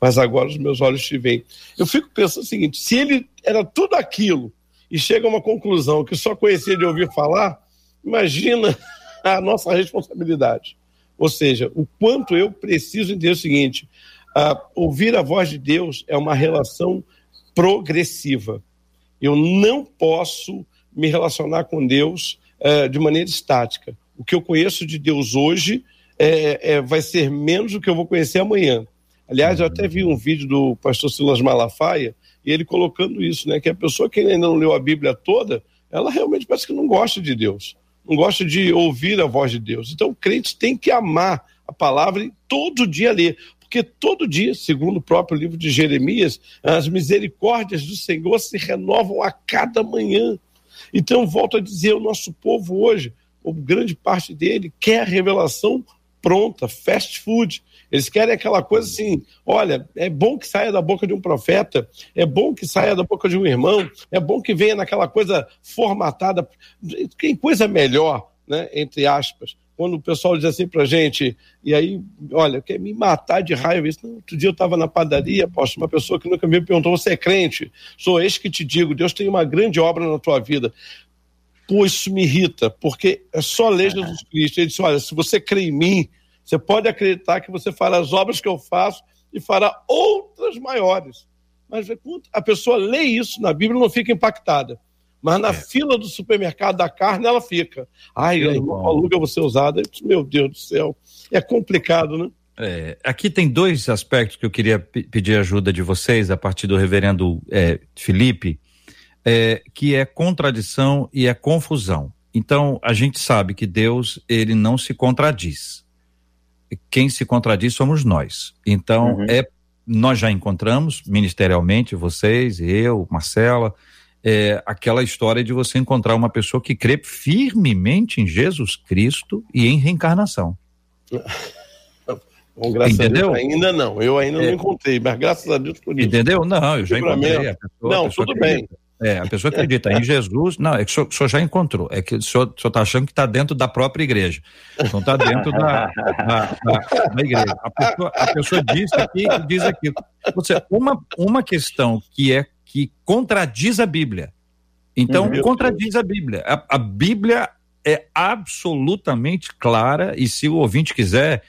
mas agora os meus olhos te veem. Eu fico pensando o seguinte: se ele era tudo aquilo e chega a uma conclusão que só conhecia de ouvir falar, imagina a nossa responsabilidade. Ou seja, o quanto eu preciso entender o seguinte: uh, ouvir a voz de Deus é uma relação progressiva. Eu não posso me relacionar com Deus uh, de maneira estática. O que eu conheço de Deus hoje é, é, vai ser menos do que eu vou conhecer amanhã. Aliás, eu até vi um vídeo do pastor Silas Malafaia, e ele colocando isso, né? Que a pessoa que ainda não leu a Bíblia toda, ela realmente parece que não gosta de Deus, não gosta de ouvir a voz de Deus. Então, o crente tem que amar a palavra e todo dia ler. Porque todo dia, segundo o próprio livro de Jeremias, as misericórdias do Senhor se renovam a cada manhã. Então, volto a dizer, o nosso povo hoje, ou grande parte dele, quer a revelação pronta, fast food. Eles querem aquela coisa assim: olha, é bom que saia da boca de um profeta, é bom que saia da boca de um irmão, é bom que venha naquela coisa formatada. Tem coisa melhor, né? Entre aspas. Quando o pessoal diz assim pra gente, e aí, olha, quer me matar de raiva. Isso, outro dia eu estava na padaria, poxa, uma pessoa que nunca me perguntou: você é crente? Sou eis que te digo, Deus tem uma grande obra na tua vida. Pô, isso me irrita, porque é só ler Jesus Cristo. Ele disse: olha, se você crê em mim, você pode acreditar que você fará as obras que eu faço e fará outras maiores. Mas a pessoa lê isso na Bíblia não fica impactada. Mas na é. fila do supermercado da carne ela fica. Ai, não aluga você usada. Meu Deus do céu. É complicado, né? É, aqui tem dois aspectos que eu queria pedir ajuda de vocês a partir do reverendo é, Felipe, é, que é contradição e é confusão. Então, a gente sabe que Deus, ele não se contradiz quem se contradiz somos nós. Então, uhum. é nós já encontramos ministerialmente, vocês, eu, Marcela, é, aquela história de você encontrar uma pessoa que crê firmemente em Jesus Cristo e em reencarnação. Bom, graças Entendeu? a Deus, ainda não. Eu ainda é. não encontrei, mas graças a Deus por isso. Entendeu? Não, eu já encontrei. A pessoa, não, a pessoa tudo bem. É, a pessoa acredita em Jesus, não, é que o senhor, o senhor já encontrou, é que o senhor está achando que está dentro da própria igreja, não está dentro da, da, da, da, igreja. A pessoa, a pessoa diz aqui e diz aquilo. Uma, uma questão que é que contradiz a Bíblia. Então, uhum. contradiz a Bíblia. A, a Bíblia é absolutamente clara, e se o ouvinte quiser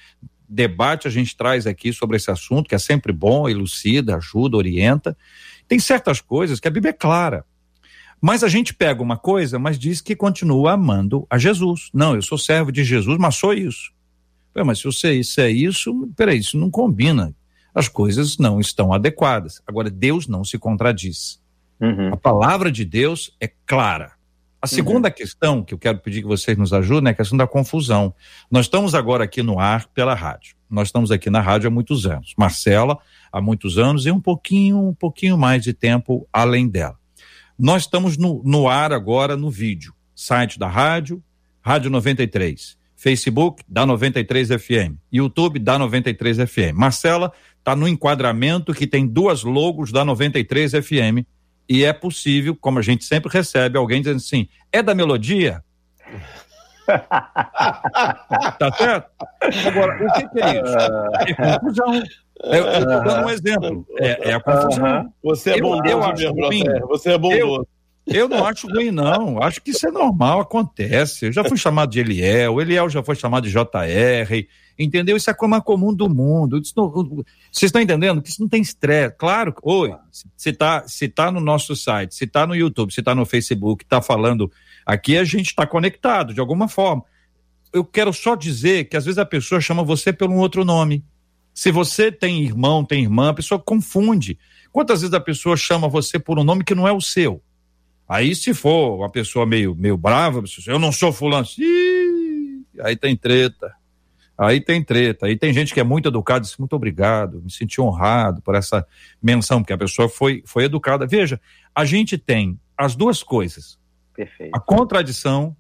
debate, a gente traz aqui sobre esse assunto, que é sempre bom, elucida, ajuda, orienta. Tem certas coisas que a Bíblia é clara. Mas a gente pega uma coisa, mas diz que continua amando a Jesus. Não, eu sou servo de Jesus, mas sou isso. Mas se você isso é isso, peraí, isso não combina. As coisas não estão adequadas. Agora, Deus não se contradiz. Uhum. A palavra de Deus é clara. A segunda uhum. questão que eu quero pedir que vocês nos ajudem é a questão da confusão. Nós estamos agora aqui no ar pela rádio. Nós estamos aqui na rádio há muitos anos. Marcela, há muitos anos e um pouquinho, um pouquinho mais de tempo além dela. Nós estamos no, no ar agora no vídeo. Site da rádio, Rádio 93. Facebook da 93 FM. YouTube da 93 FM. Marcela está no enquadramento que tem duas logos da 93 FM e é possível, como a gente sempre recebe, alguém dizendo assim: é da melodia? tá certo? Agora, o que, que é isso? É confusão. Eu estou dando um exemplo. É, é a confusão. Você é bondoso, eu, eu acho ruim. Você é bondoso. Eu, não acho ruim, não. Acho que isso é normal, acontece. Eu já fui chamado de Eliel, Eliel já foi chamado de JR entendeu? Isso é como a comum do mundo. Vocês estão entendendo que isso não tem estresse. Claro, oi, se está se tá no nosso site, se está no YouTube, se está no Facebook, está falando aqui, a gente está conectado de alguma forma. Eu quero só dizer que às vezes a pessoa chama você pelo um outro nome. Se você tem irmão, tem irmã, a pessoa confunde. Quantas vezes a pessoa chama você por um nome que não é o seu? Aí, se for uma pessoa meio, meio brava, eu não sou fulano, Ih, aí tem treta. Aí tem treta, aí tem gente que é muito educada, diz muito obrigado, me senti honrado por essa menção, porque a pessoa foi, foi educada. Veja, a gente tem as duas coisas: Perfeito. a contradição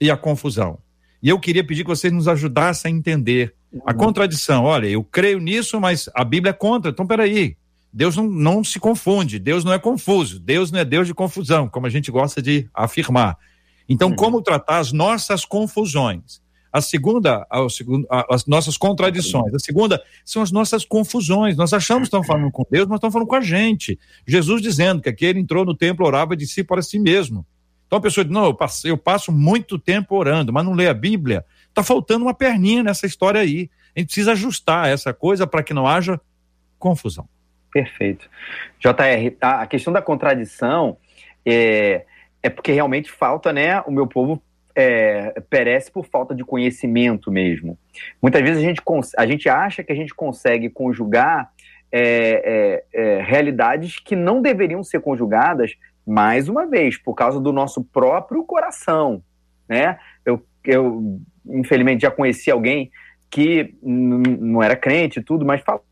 e a confusão. E eu queria pedir que vocês nos ajudassem a entender a uhum. contradição. Olha, eu creio nisso, mas a Bíblia é contra. Então, peraí. Deus não, não se confunde, Deus não é confuso, Deus não é Deus de confusão, como a gente gosta de afirmar. Então, uhum. como tratar as nossas confusões? A segunda, a, a, as nossas contradições. A segunda são as nossas confusões. Nós achamos que estamos falando com Deus, mas estamos falando com a gente. Jesus dizendo que aquele entrou no templo, orava de si para si mesmo. Então a pessoa diz: não, eu passo, eu passo muito tempo orando, mas não lê a Bíblia. Está faltando uma perninha nessa história aí. A gente precisa ajustar essa coisa para que não haja confusão. Perfeito. JR, a questão da contradição é, é porque realmente falta, né? O meu povo é, perece por falta de conhecimento mesmo. Muitas vezes a gente, a gente acha que a gente consegue conjugar é, é, é, realidades que não deveriam ser conjugadas, mais uma vez, por causa do nosso próprio coração. Né? Eu, eu infelizmente, já conheci alguém que não era crente e tudo, mas falava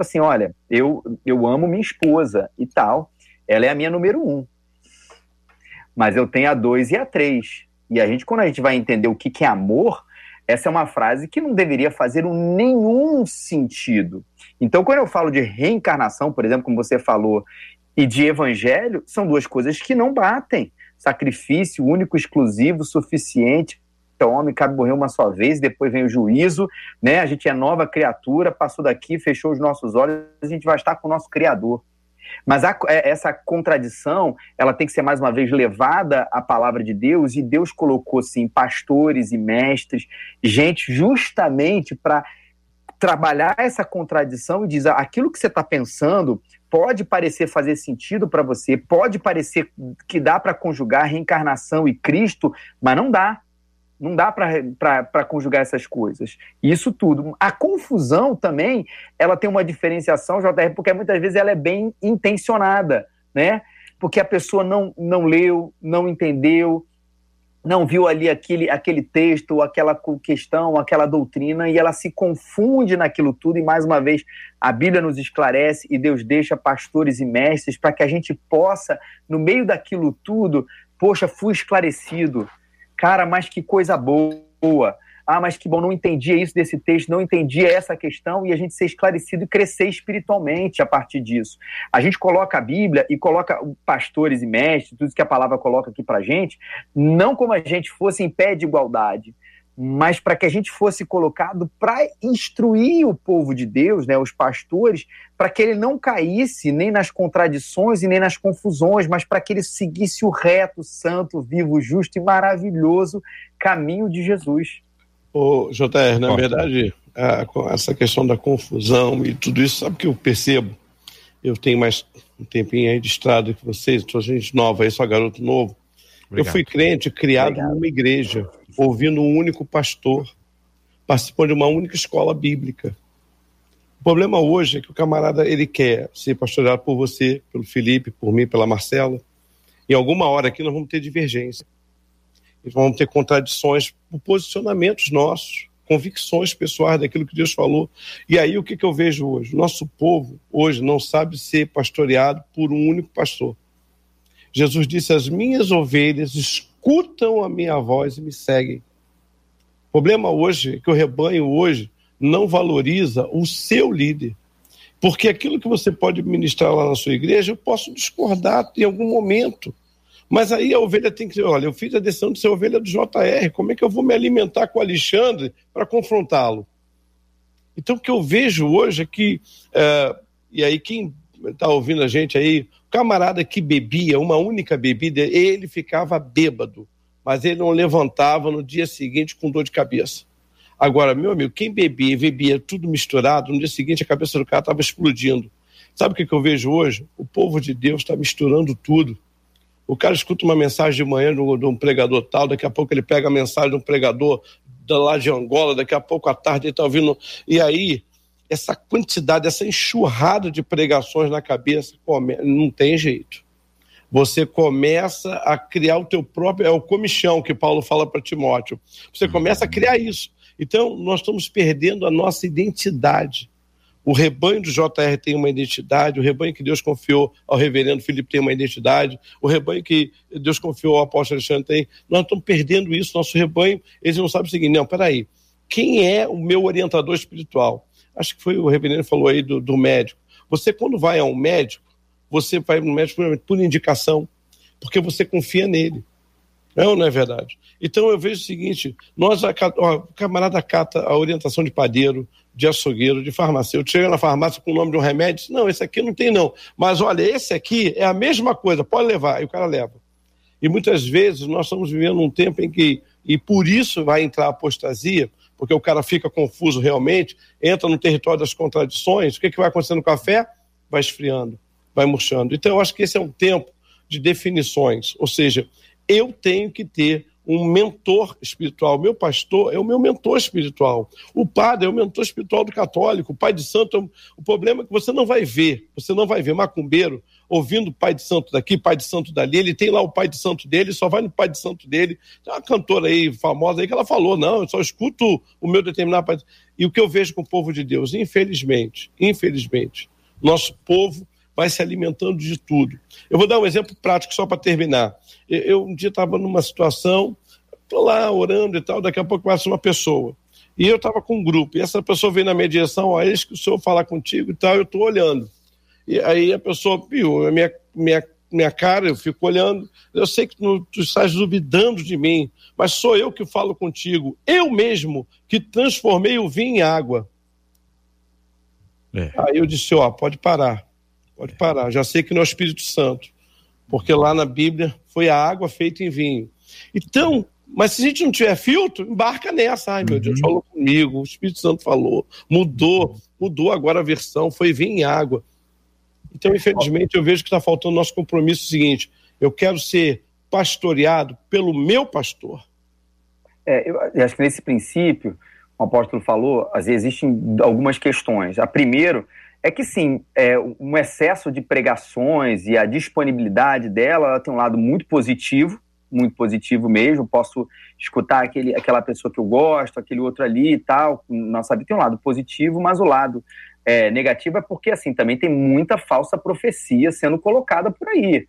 assim: olha, eu, eu amo minha esposa e tal, ela é a minha número um. Mas eu tenho a dois e a três e a gente, quando a gente vai entender o que, que é amor, essa é uma frase que não deveria fazer nenhum sentido. Então, quando eu falo de reencarnação, por exemplo, como você falou, e de evangelho, são duas coisas que não batem. Sacrifício único, exclusivo, suficiente. Então, homem cabe morrer uma só vez, depois vem o juízo, né? A gente é nova criatura, passou daqui, fechou os nossos olhos, a gente vai estar com o nosso Criador. Mas a, é, essa contradição, ela tem que ser mais uma vez levada à palavra de Deus, e Deus colocou, sim, pastores e mestres, gente justamente para trabalhar essa contradição e dizer aquilo que você está pensando pode parecer fazer sentido para você, pode parecer que dá para conjugar reencarnação e Cristo, mas não dá. Não dá para conjugar essas coisas. Isso tudo. A confusão também, ela tem uma diferenciação, JR, porque muitas vezes ela é bem intencionada, né? Porque a pessoa não, não leu, não entendeu, não viu ali aquele, aquele texto, aquela questão, aquela doutrina, e ela se confunde naquilo tudo. E mais uma vez, a Bíblia nos esclarece e Deus deixa pastores e mestres para que a gente possa, no meio daquilo tudo, poxa, fui esclarecido Cara, mas que coisa boa. Ah, mas que bom, não entendia isso desse texto, não entendia essa questão e a gente ser esclarecido e crescer espiritualmente a partir disso. A gente coloca a Bíblia e coloca pastores e mestres, tudo que a palavra coloca aqui pra gente, não como a gente fosse em pé de igualdade, mas para que a gente fosse colocado para instruir o povo de Deus, né, os pastores, para que ele não caísse nem nas contradições e nem nas confusões, mas para que ele seguisse o reto, santo, vivo, justo e maravilhoso caminho de Jesus. Ô, JR, na verdade, a, essa questão da confusão e tudo isso, sabe o que eu percebo? Eu tenho mais um tempinho aí de estrada que vocês, sou gente nova aí, sou garoto novo. Obrigado. Eu fui crente, criado Obrigado. numa igreja ouvindo um único pastor, participando de uma única escola bíblica. O problema hoje é que o camarada ele quer ser pastoreado por você, pelo Felipe, por mim, pela Marcela. Em alguma hora aqui nós vamos ter divergência. vamos ter contradições por posicionamentos nossos, convicções pessoais daquilo que Deus falou. E aí o que, que eu vejo hoje? Nosso povo hoje não sabe ser pastoreado por um único pastor. Jesus disse: As minhas ovelhas escutam a minha voz e me seguem. O problema hoje é que o rebanho hoje não valoriza o seu líder. Porque aquilo que você pode ministrar lá na sua igreja, eu posso discordar em algum momento. Mas aí a ovelha tem que dizer: olha, eu fiz a decisão de ser ovelha do JR, como é que eu vou me alimentar com o Alexandre para confrontá-lo? Então, o que eu vejo hoje é que, é, e aí quem está ouvindo a gente aí, camarada que bebia uma única bebida, ele ficava bêbado, mas ele não levantava no dia seguinte com dor de cabeça. Agora, meu amigo, quem bebia bebia tudo misturado, no dia seguinte a cabeça do cara estava explodindo. Sabe o que, que eu vejo hoje? O povo de Deus está misturando tudo. O cara escuta uma mensagem de manhã de um, pregador tal, daqui a pouco ele pega a mensagem de um pregador lá de Angola, daqui a pouco à tarde ele está ouvindo. E aí, essa quantidade, essa enxurrada de pregações na cabeça, não tem jeito. Você começa a criar o teu próprio, é o comichão que Paulo fala para Timóteo. Você começa a criar isso. Então, nós estamos perdendo a nossa identidade. O rebanho do JR tem uma identidade, o rebanho que Deus confiou ao reverendo Felipe tem uma identidade, o rebanho que Deus confiou ao apóstolo Alexandre tem. Nós estamos perdendo isso, nosso rebanho, eles não sabem o seguinte, não, peraí, quem é o meu orientador espiritual? Acho que foi o reverendo falou aí do, do médico. Você, quando vai a um médico, você vai no médico por indicação, porque você confia nele. Não, não é verdade. Então eu vejo o seguinte: nós, ó, o camarada cata a orientação de padeiro, de açougueiro, de farmacêutico, chega na farmácia com o nome de um remédio, não, esse aqui não tem não. Mas olha, esse aqui é a mesma coisa, pode levar, e o cara leva. E muitas vezes nós estamos vivendo um tempo em que, e por isso vai entrar a apostasia, porque o cara fica confuso realmente, entra no território das contradições, o que, que vai acontecendo com a fé? Vai esfriando, vai murchando. Então eu acho que esse é um tempo de definições, ou seja, eu tenho que ter um mentor espiritual. Meu pastor é o meu mentor espiritual. O padre é o mentor espiritual do católico. O pai de santo. É o problema é que você não vai ver. Você não vai ver macumbeiro ouvindo o pai de santo daqui, pai de santo dali. Ele tem lá o pai de santo dele, só vai no pai de santo dele. Tem uma cantora aí famosa aí que ela falou: não, eu só escuto o meu determinado pai. E o que eu vejo com o povo de Deus, infelizmente, infelizmente, nosso povo vai se alimentando de tudo. Eu vou dar um exemplo prático só para terminar. Eu um dia estava numa situação, estou lá orando e tal, daqui a pouco passa uma pessoa. E eu estava com um grupo, e essa pessoa veio na minha direção, ó, eis que o senhor falar contigo e tal, eu estou olhando. E aí a pessoa, viu, minha, minha, minha cara, eu fico olhando, eu sei que tu, tu estás duvidando de mim, mas sou eu que falo contigo, eu mesmo que transformei o vinho em água. É. Aí eu disse, ó, pode parar. Pode parar. Já sei que não é o Espírito Santo, porque lá na Bíblia foi a água feita em vinho. Então, mas se a gente não tiver filtro, embarca nessa. Ai, meu uhum. Deus, falou comigo, o Espírito Santo falou, mudou, mudou agora a versão, foi vinho em água. Então, infelizmente, eu vejo que está faltando nosso compromisso seguinte: eu quero ser pastoreado pelo meu pastor. É, eu acho que nesse princípio, o apóstolo falou, existem algumas questões. A primeiro é que sim, é, um excesso de pregações e a disponibilidade dela ela tem um lado muito positivo, muito positivo mesmo. Posso escutar aquele, aquela pessoa que eu gosto, aquele outro ali e tal. Nossa vida tem um lado positivo, mas o lado é, negativo é porque assim também tem muita falsa profecia sendo colocada por aí.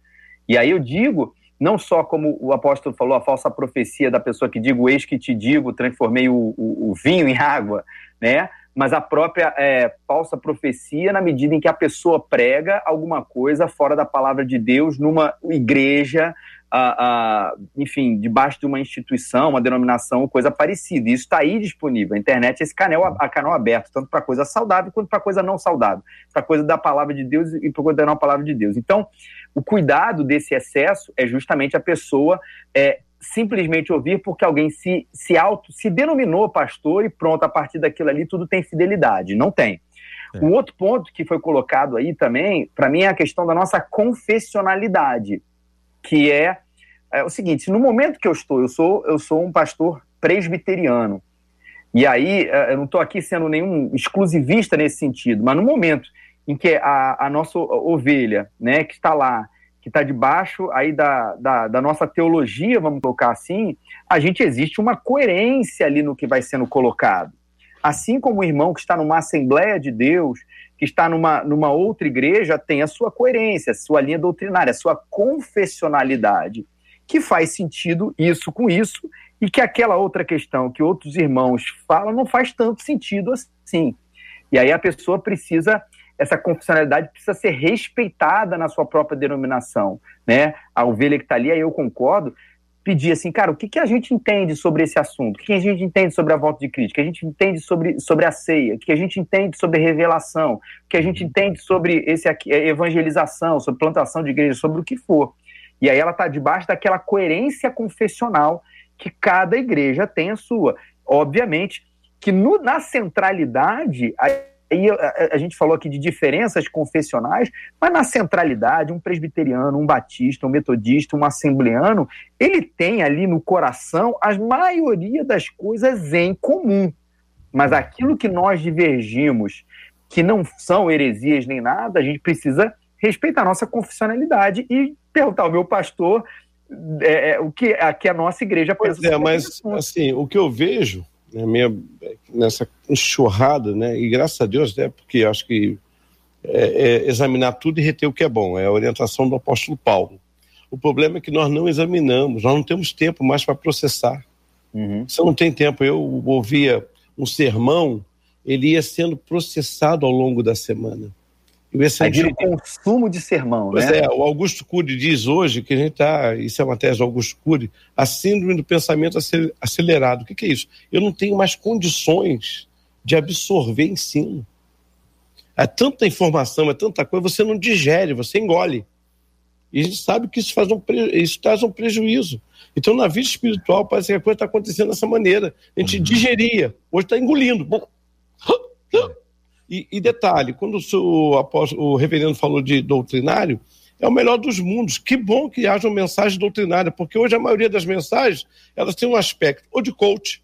E aí eu digo, não só como o apóstolo falou, a falsa profecia da pessoa que digo, eis que te digo, transformei o, o, o vinho em água, né? Mas a própria é, falsa profecia na medida em que a pessoa prega alguma coisa fora da palavra de Deus numa igreja, enfim, debaixo de uma instituição, uma denominação, coisa parecida. Isso está aí disponível. A internet é esse canal, a canal aberto, tanto para coisa saudável quanto para coisa não saudável, para coisa da palavra de Deus e para coisa da não palavra de Deus. Então, o cuidado desse excesso é justamente a pessoa é, simplesmente ouvir porque alguém se, se auto, se denominou pastor e pronto, a partir daquilo ali tudo tem fidelidade. Não tem. É. O outro ponto que foi colocado aí também, para mim, é a questão da nossa confessionalidade, que é, é, o seguinte: no momento que eu estou, eu sou, eu sou um pastor presbiteriano. E aí, é, eu não estou aqui sendo nenhum exclusivista nesse sentido, mas no momento em que a, a nossa ovelha, né, que está lá, que está debaixo aí da, da, da, nossa teologia, vamos colocar assim, a gente existe uma coerência ali no que vai sendo colocado. Assim como o irmão que está numa Assembleia de Deus, que está numa, numa outra igreja, tem a sua coerência, a sua linha doutrinária, a sua confessionalidade, que faz sentido isso com isso, e que aquela outra questão que outros irmãos falam não faz tanto sentido assim. E aí a pessoa precisa essa confessionalidade precisa ser respeitada na sua própria denominação, né? A ovelha que está ali, aí eu concordo, pedir assim, cara, o que, que a gente entende sobre esse assunto? O que a gente entende sobre a volta de crítica? O que a gente entende sobre, sobre a ceia? O que a gente entende sobre revelação? O que a gente entende sobre esse aqui, é, evangelização, sobre plantação de igreja, sobre o que for. E aí ela está debaixo daquela coerência confessional que cada igreja tem a sua. Obviamente que no, na centralidade, a aí a, a, gente falou aqui de diferenças confessionais, mas na centralidade, um presbiteriano, um batista, um metodista, um assembleano, ele tem ali no coração a maioria das coisas em comum. Mas aquilo que nós divergimos, que não são heresias nem nada, a gente precisa respeitar a nossa confessionalidade e perguntar ao meu pastor é, é, o que, a, que a nossa igreja pensa. Pois é, mas assim, o que eu vejo né, nessa enxurrada, né, e graças a Deus, né, porque acho que é, é examinar tudo e reter o que é bom, é a orientação do apóstolo Paulo. O problema é que nós não examinamos, nós não temos tempo mais para processar. Uhum. Você não tem tempo. Eu ouvia um sermão, ele ia sendo processado ao longo da semana. Vira o consumo de sermão, pois né? é, o Augusto Cury diz hoje que a gente está, isso é uma tese do Augusto Cury, a síndrome do pensamento acelerado. O que, que é isso? Eu não tenho mais condições de absorver ensino. É tanta informação, é tanta coisa, você não digere, você engole. E a gente sabe que isso, faz um isso traz um prejuízo. Então, na vida espiritual, parece que a coisa está acontecendo dessa maneira. A gente uhum. digeria, hoje está engolindo. E, e detalhe, quando o, apóstolo, o reverendo falou de doutrinário, é o melhor dos mundos. Que bom que haja uma mensagem doutrinária, porque hoje a maioria das mensagens elas têm um aspecto ou de coach,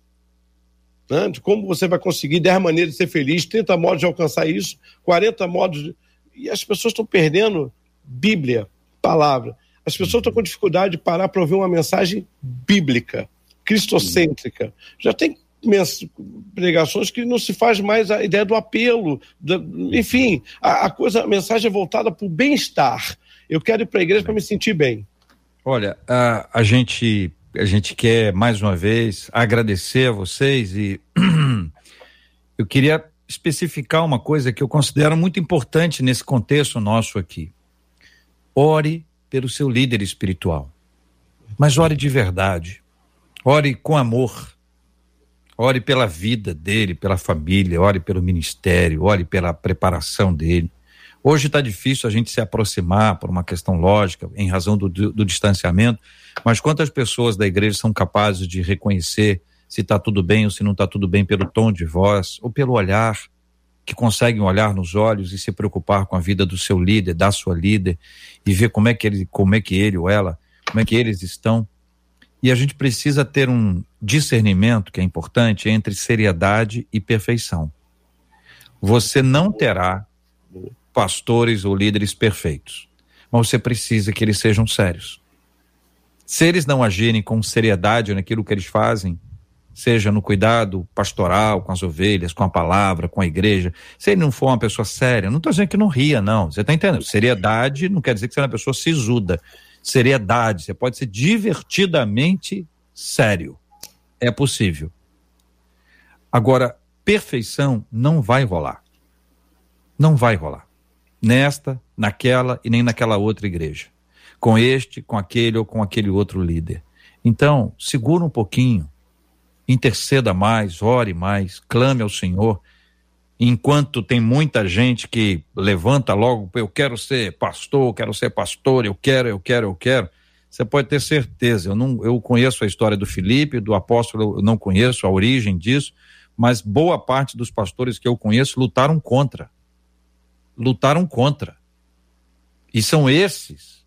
né, de como você vai conseguir 10 maneiras de ser feliz, 30 modos de alcançar isso, 40 modos. De... E as pessoas estão perdendo Bíblia, palavra. As pessoas estão com dificuldade de parar para ouvir uma mensagem bíblica, cristocêntrica. Já tem pregações que não se faz mais a ideia do apelo, enfim, a, a, coisa, a mensagem é voltada para o bem-estar. Eu quero ir para a igreja para me sentir bem. Olha, a, a gente a gente quer mais uma vez agradecer a vocês e eu queria especificar uma coisa que eu considero muito importante nesse contexto nosso aqui. Ore pelo seu líder espiritual, mas ore de verdade, ore com amor Ore pela vida dele, pela família, ore pelo ministério, ore pela preparação dele. Hoje está difícil a gente se aproximar por uma questão lógica, em razão do, do, do distanciamento, mas quantas pessoas da igreja são capazes de reconhecer se está tudo bem ou se não está tudo bem pelo tom de voz ou pelo olhar, que conseguem olhar nos olhos e se preocupar com a vida do seu líder, da sua líder e ver como é que ele, como é que ele ou ela, como é que eles estão. E a gente precisa ter um discernimento, que é importante, entre seriedade e perfeição. Você não terá pastores ou líderes perfeitos, mas você precisa que eles sejam sérios. Se eles não agirem com seriedade naquilo que eles fazem, seja no cuidado pastoral com as ovelhas, com a palavra, com a igreja, se ele não for uma pessoa séria, não estou dizendo que não ria, não. Você está entendendo? Seriedade não quer dizer que você é uma pessoa sisuda seriedade, você pode ser divertidamente sério. É possível. Agora, perfeição não vai rolar. Não vai rolar. Nesta, naquela e nem naquela outra igreja. Com este, com aquele ou com aquele outro líder. Então, segura um pouquinho, interceda mais, ore mais, clame ao Senhor enquanto tem muita gente que levanta logo, eu quero ser pastor, quero ser pastor, eu quero, eu quero, eu quero. Você pode ter certeza. Eu não, eu conheço a história do Felipe, do apóstolo, eu não conheço a origem disso, mas boa parte dos pastores que eu conheço lutaram contra. Lutaram contra. E são esses,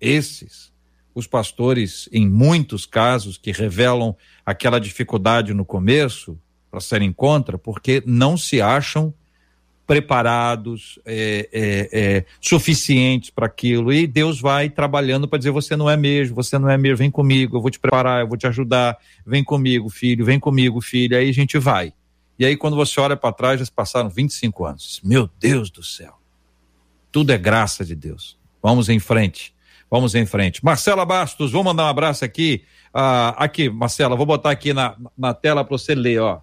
esses, os pastores, em muitos casos, que revelam aquela dificuldade no começo, para serem contra, porque não se acham preparados, é, é, é, suficientes para aquilo. E Deus vai trabalhando para dizer: você não é mesmo, você não é mesmo, vem comigo, eu vou te preparar, eu vou te ajudar, vem comigo, filho, vem comigo, filho. Aí a gente vai. E aí, quando você olha para trás, já passaram 25 anos. Meu Deus do céu. Tudo é graça de Deus. Vamos em frente. Vamos em frente. Marcela Bastos, vou mandar um abraço aqui. Ah, aqui, Marcela, vou botar aqui na, na tela para você ler, ó.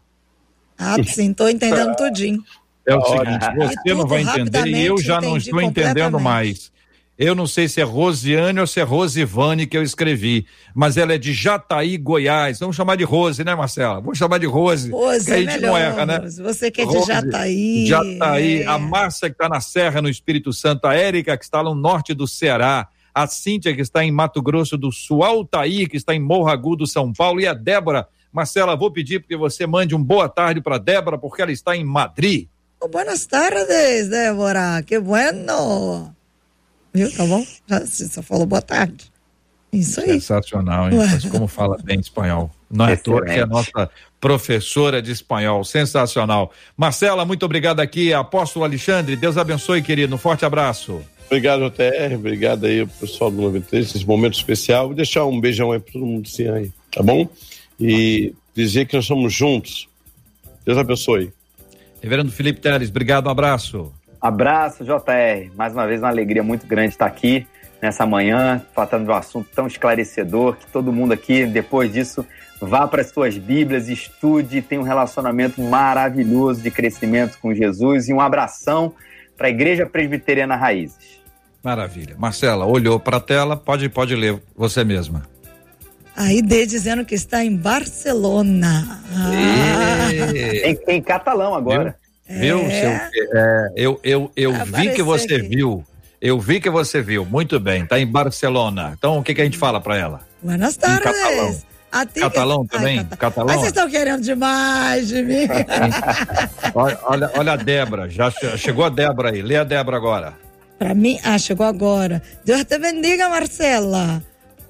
Ah, sim, estou entendendo tudinho. É o seguinte, você não vai entender e eu já não estou entendendo mais. Eu não sei se é Rosiane ou se é Rosivane que eu escrevi, mas ela é de Jataí, Goiás. Vamos chamar de Rose, né, Marcela? Vamos chamar de Rose. Rose, é gente melhor, não erra, né? Você que é de Jataí. Jataí, é. a Márcia que está na Serra, no Espírito Santo, a Érica que está no norte do Ceará, a Cíntia que está em Mato Grosso do Sul, a Altaí que está em Morro Agudo, São Paulo e a Débora. Marcela, vou pedir que você mande um boa tarde para Débora, porque ela está em Madrid. Oh, buenas tardes, Débora. Que bueno. Viu? Tá bom? Já, você só falou boa tarde. Isso aí. Sensacional, hein? Mas como fala bem espanhol. Não é toa que é a nossa professora de espanhol. Sensacional. Marcela, muito obrigado aqui. Apóstolo Alexandre, Deus abençoe, querido. Um forte abraço. Obrigado, TR. Obrigado aí, pessoal do 93, esse momento especial. Vou deixar um beijão aí para todo mundo sim aí, tá bom? E dizer que nós somos juntos. Deus abençoe. Reverendo Felipe Teles, obrigado, um abraço. Abraço, JR. Mais uma vez, uma alegria muito grande estar aqui nessa manhã, tratando de um assunto tão esclarecedor, que todo mundo aqui, depois disso, vá para as suas Bíblias, estude, tenha um relacionamento maravilhoso de crescimento com Jesus e um abração para a Igreja Presbiteriana Raízes. Maravilha. Marcela, olhou para a tela, pode, pode ler você mesma. A ID dizendo que está em Barcelona. Ah. Em, em catalão agora. Viu? É. Seu, é, eu eu, eu vi que você aqui. viu. Eu vi que você viu. Muito bem. Está em Barcelona. Então, o que, que a gente fala para ela? Buenas tardes. Catalão. Catalão também? Ai, catalão? Mas vocês estão querendo demais de mim. olha, olha, olha a Débora. Já chegou a Débora aí. Lê a Débora agora. Para mim, ah, chegou agora. Deus te bendiga, Marcela.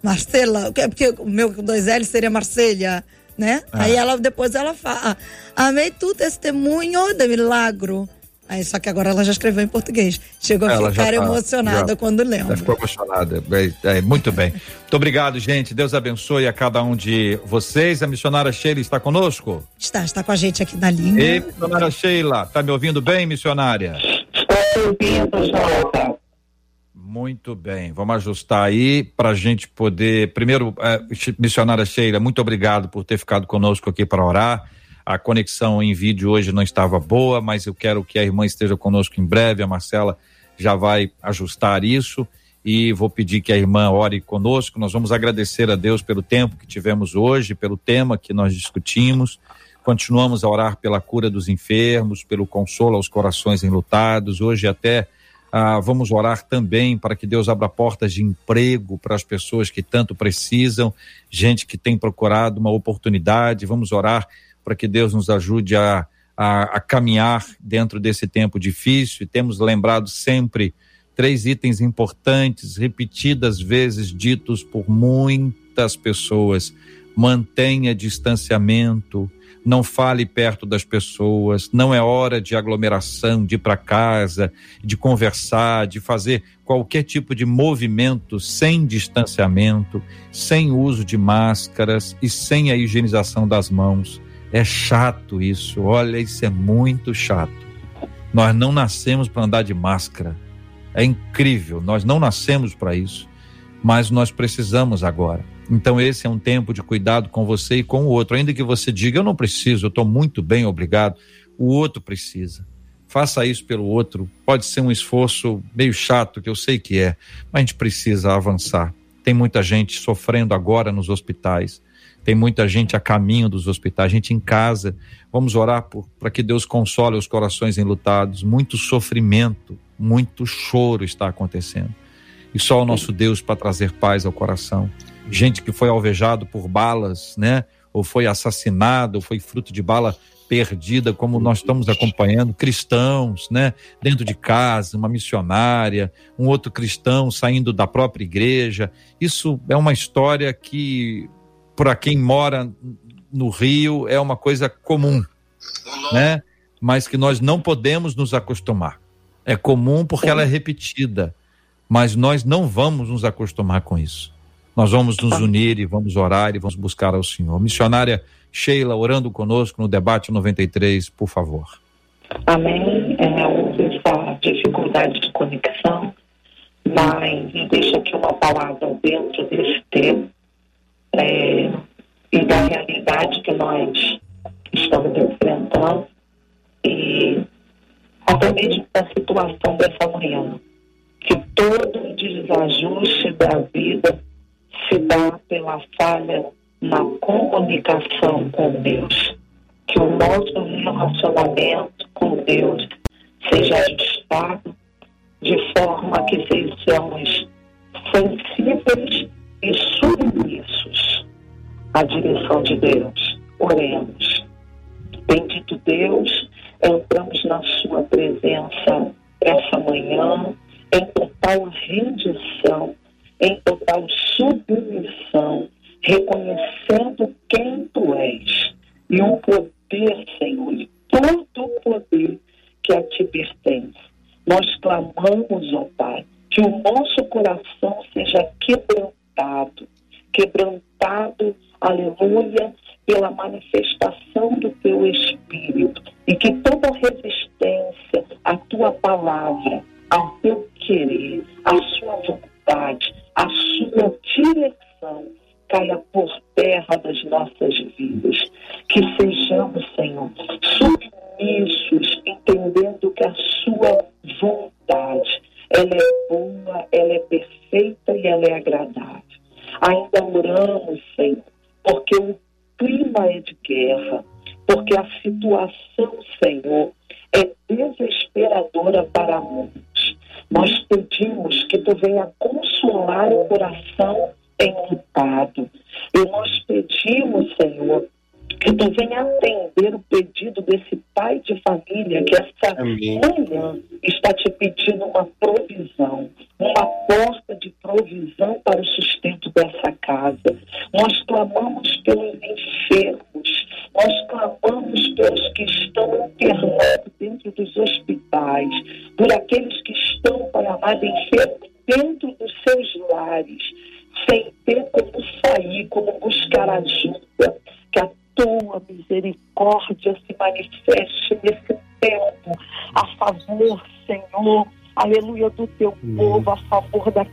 Marcela, porque o meu com dois L seria Marcelha né? Ah. Aí ela depois ela fala, amei tu testemunho de milagro. Aí, só que agora ela já escreveu em português. Chegou a ficar tá, emocionada já, quando lembra. ficou emocionada. É, é, muito bem. Muito obrigado, gente. Deus abençoe a cada um de vocês. A missionária Sheila está conosco? Está, está com a gente aqui na linha. Ei, missionária Sheila, está me ouvindo bem, missionária? Estou ouvindo, Jota. Muito bem, vamos ajustar aí para a gente poder. Primeiro, é, missionária Sheila, muito obrigado por ter ficado conosco aqui para orar. A conexão em vídeo hoje não estava boa, mas eu quero que a irmã esteja conosco em breve. A Marcela já vai ajustar isso e vou pedir que a irmã ore conosco. Nós vamos agradecer a Deus pelo tempo que tivemos hoje, pelo tema que nós discutimos. Continuamos a orar pela cura dos enfermos, pelo consolo aos corações enlutados. Hoje até ah, vamos orar também para que Deus abra portas de emprego para as pessoas que tanto precisam, gente que tem procurado uma oportunidade. Vamos orar para que Deus nos ajude a, a, a caminhar dentro desse tempo difícil. E temos lembrado sempre três itens importantes, repetidas vezes ditos por muitas pessoas: mantenha distanciamento, não fale perto das pessoas, não é hora de aglomeração, de ir para casa, de conversar, de fazer qualquer tipo de movimento sem distanciamento, sem uso de máscaras e sem a higienização das mãos. É chato isso, olha, isso é muito chato. Nós não nascemos para andar de máscara. É incrível, nós não nascemos para isso, mas nós precisamos agora. Então, esse é um tempo de cuidado com você e com o outro. Ainda que você diga, eu não preciso, eu estou muito bem, obrigado. O outro precisa. Faça isso pelo outro. Pode ser um esforço meio chato, que eu sei que é, mas a gente precisa avançar. Tem muita gente sofrendo agora nos hospitais. Tem muita gente a caminho dos hospitais, gente em casa. Vamos orar para que Deus console os corações enlutados. Muito sofrimento, muito choro está acontecendo. E só o nosso Deus para trazer paz ao coração gente que foi alvejado por balas, né? Ou foi assassinado, ou foi fruto de bala perdida, como nós estamos acompanhando, cristãos, né? Dentro de casa, uma missionária, um outro cristão saindo da própria igreja. Isso é uma história que, para quem mora no Rio, é uma coisa comum, né? mas que nós não podemos nos acostumar. É comum porque ela é repetida, mas nós não vamos nos acostumar com isso. Nós vamos nos unir e vamos orar e vamos buscar ao Senhor. Missionária Sheila, orando conosco no debate 93, por favor. Amém. É, houve essa dificuldade de conexão, mas deixa aqui uma palavra dentro desse tema é, e da realidade que nós estamos enfrentando e até mesmo da situação dessa manhã, que todo o desajuste da vida se dá pela falha na comunicação com Deus. Que o nosso relacionamento com Deus seja ajustado de forma que sejamos sensíveis e submissos à direção de Deus. Oremos. Bendito Deus, entramos na Sua presença essa manhã em total rendição, em total submissão, reconhecendo quem Tu és e o poder, Senhor, e todo o poder que a Ti pertence. Nós clamamos, ó Pai, que o nosso coração seja quebrantado, quebrantado, aleluia, pela manifestação do teu Espírito e que toda resistência à tua palavra, ao teu querer, à sua vontade, nossas vidas. Que sejamos,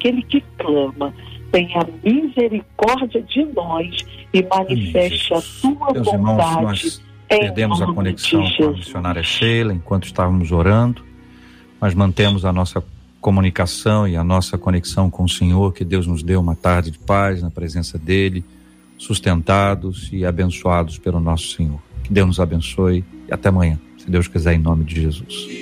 favor daquele que clama. Tenha misericórdia de nós e manifeste Amém, a tua Meus vontade. Irmãos, nós perdemos a conexão com a missionária Sheila enquanto estávamos orando, mas mantemos a nossa comunicação e a nossa conexão com o Senhor, que Deus nos deu uma tarde de paz na presença dEle sustentados e abençoados pelo nosso Senhor. Que Deus nos abençoe e até amanhã, se Deus quiser, em nome de Jesus.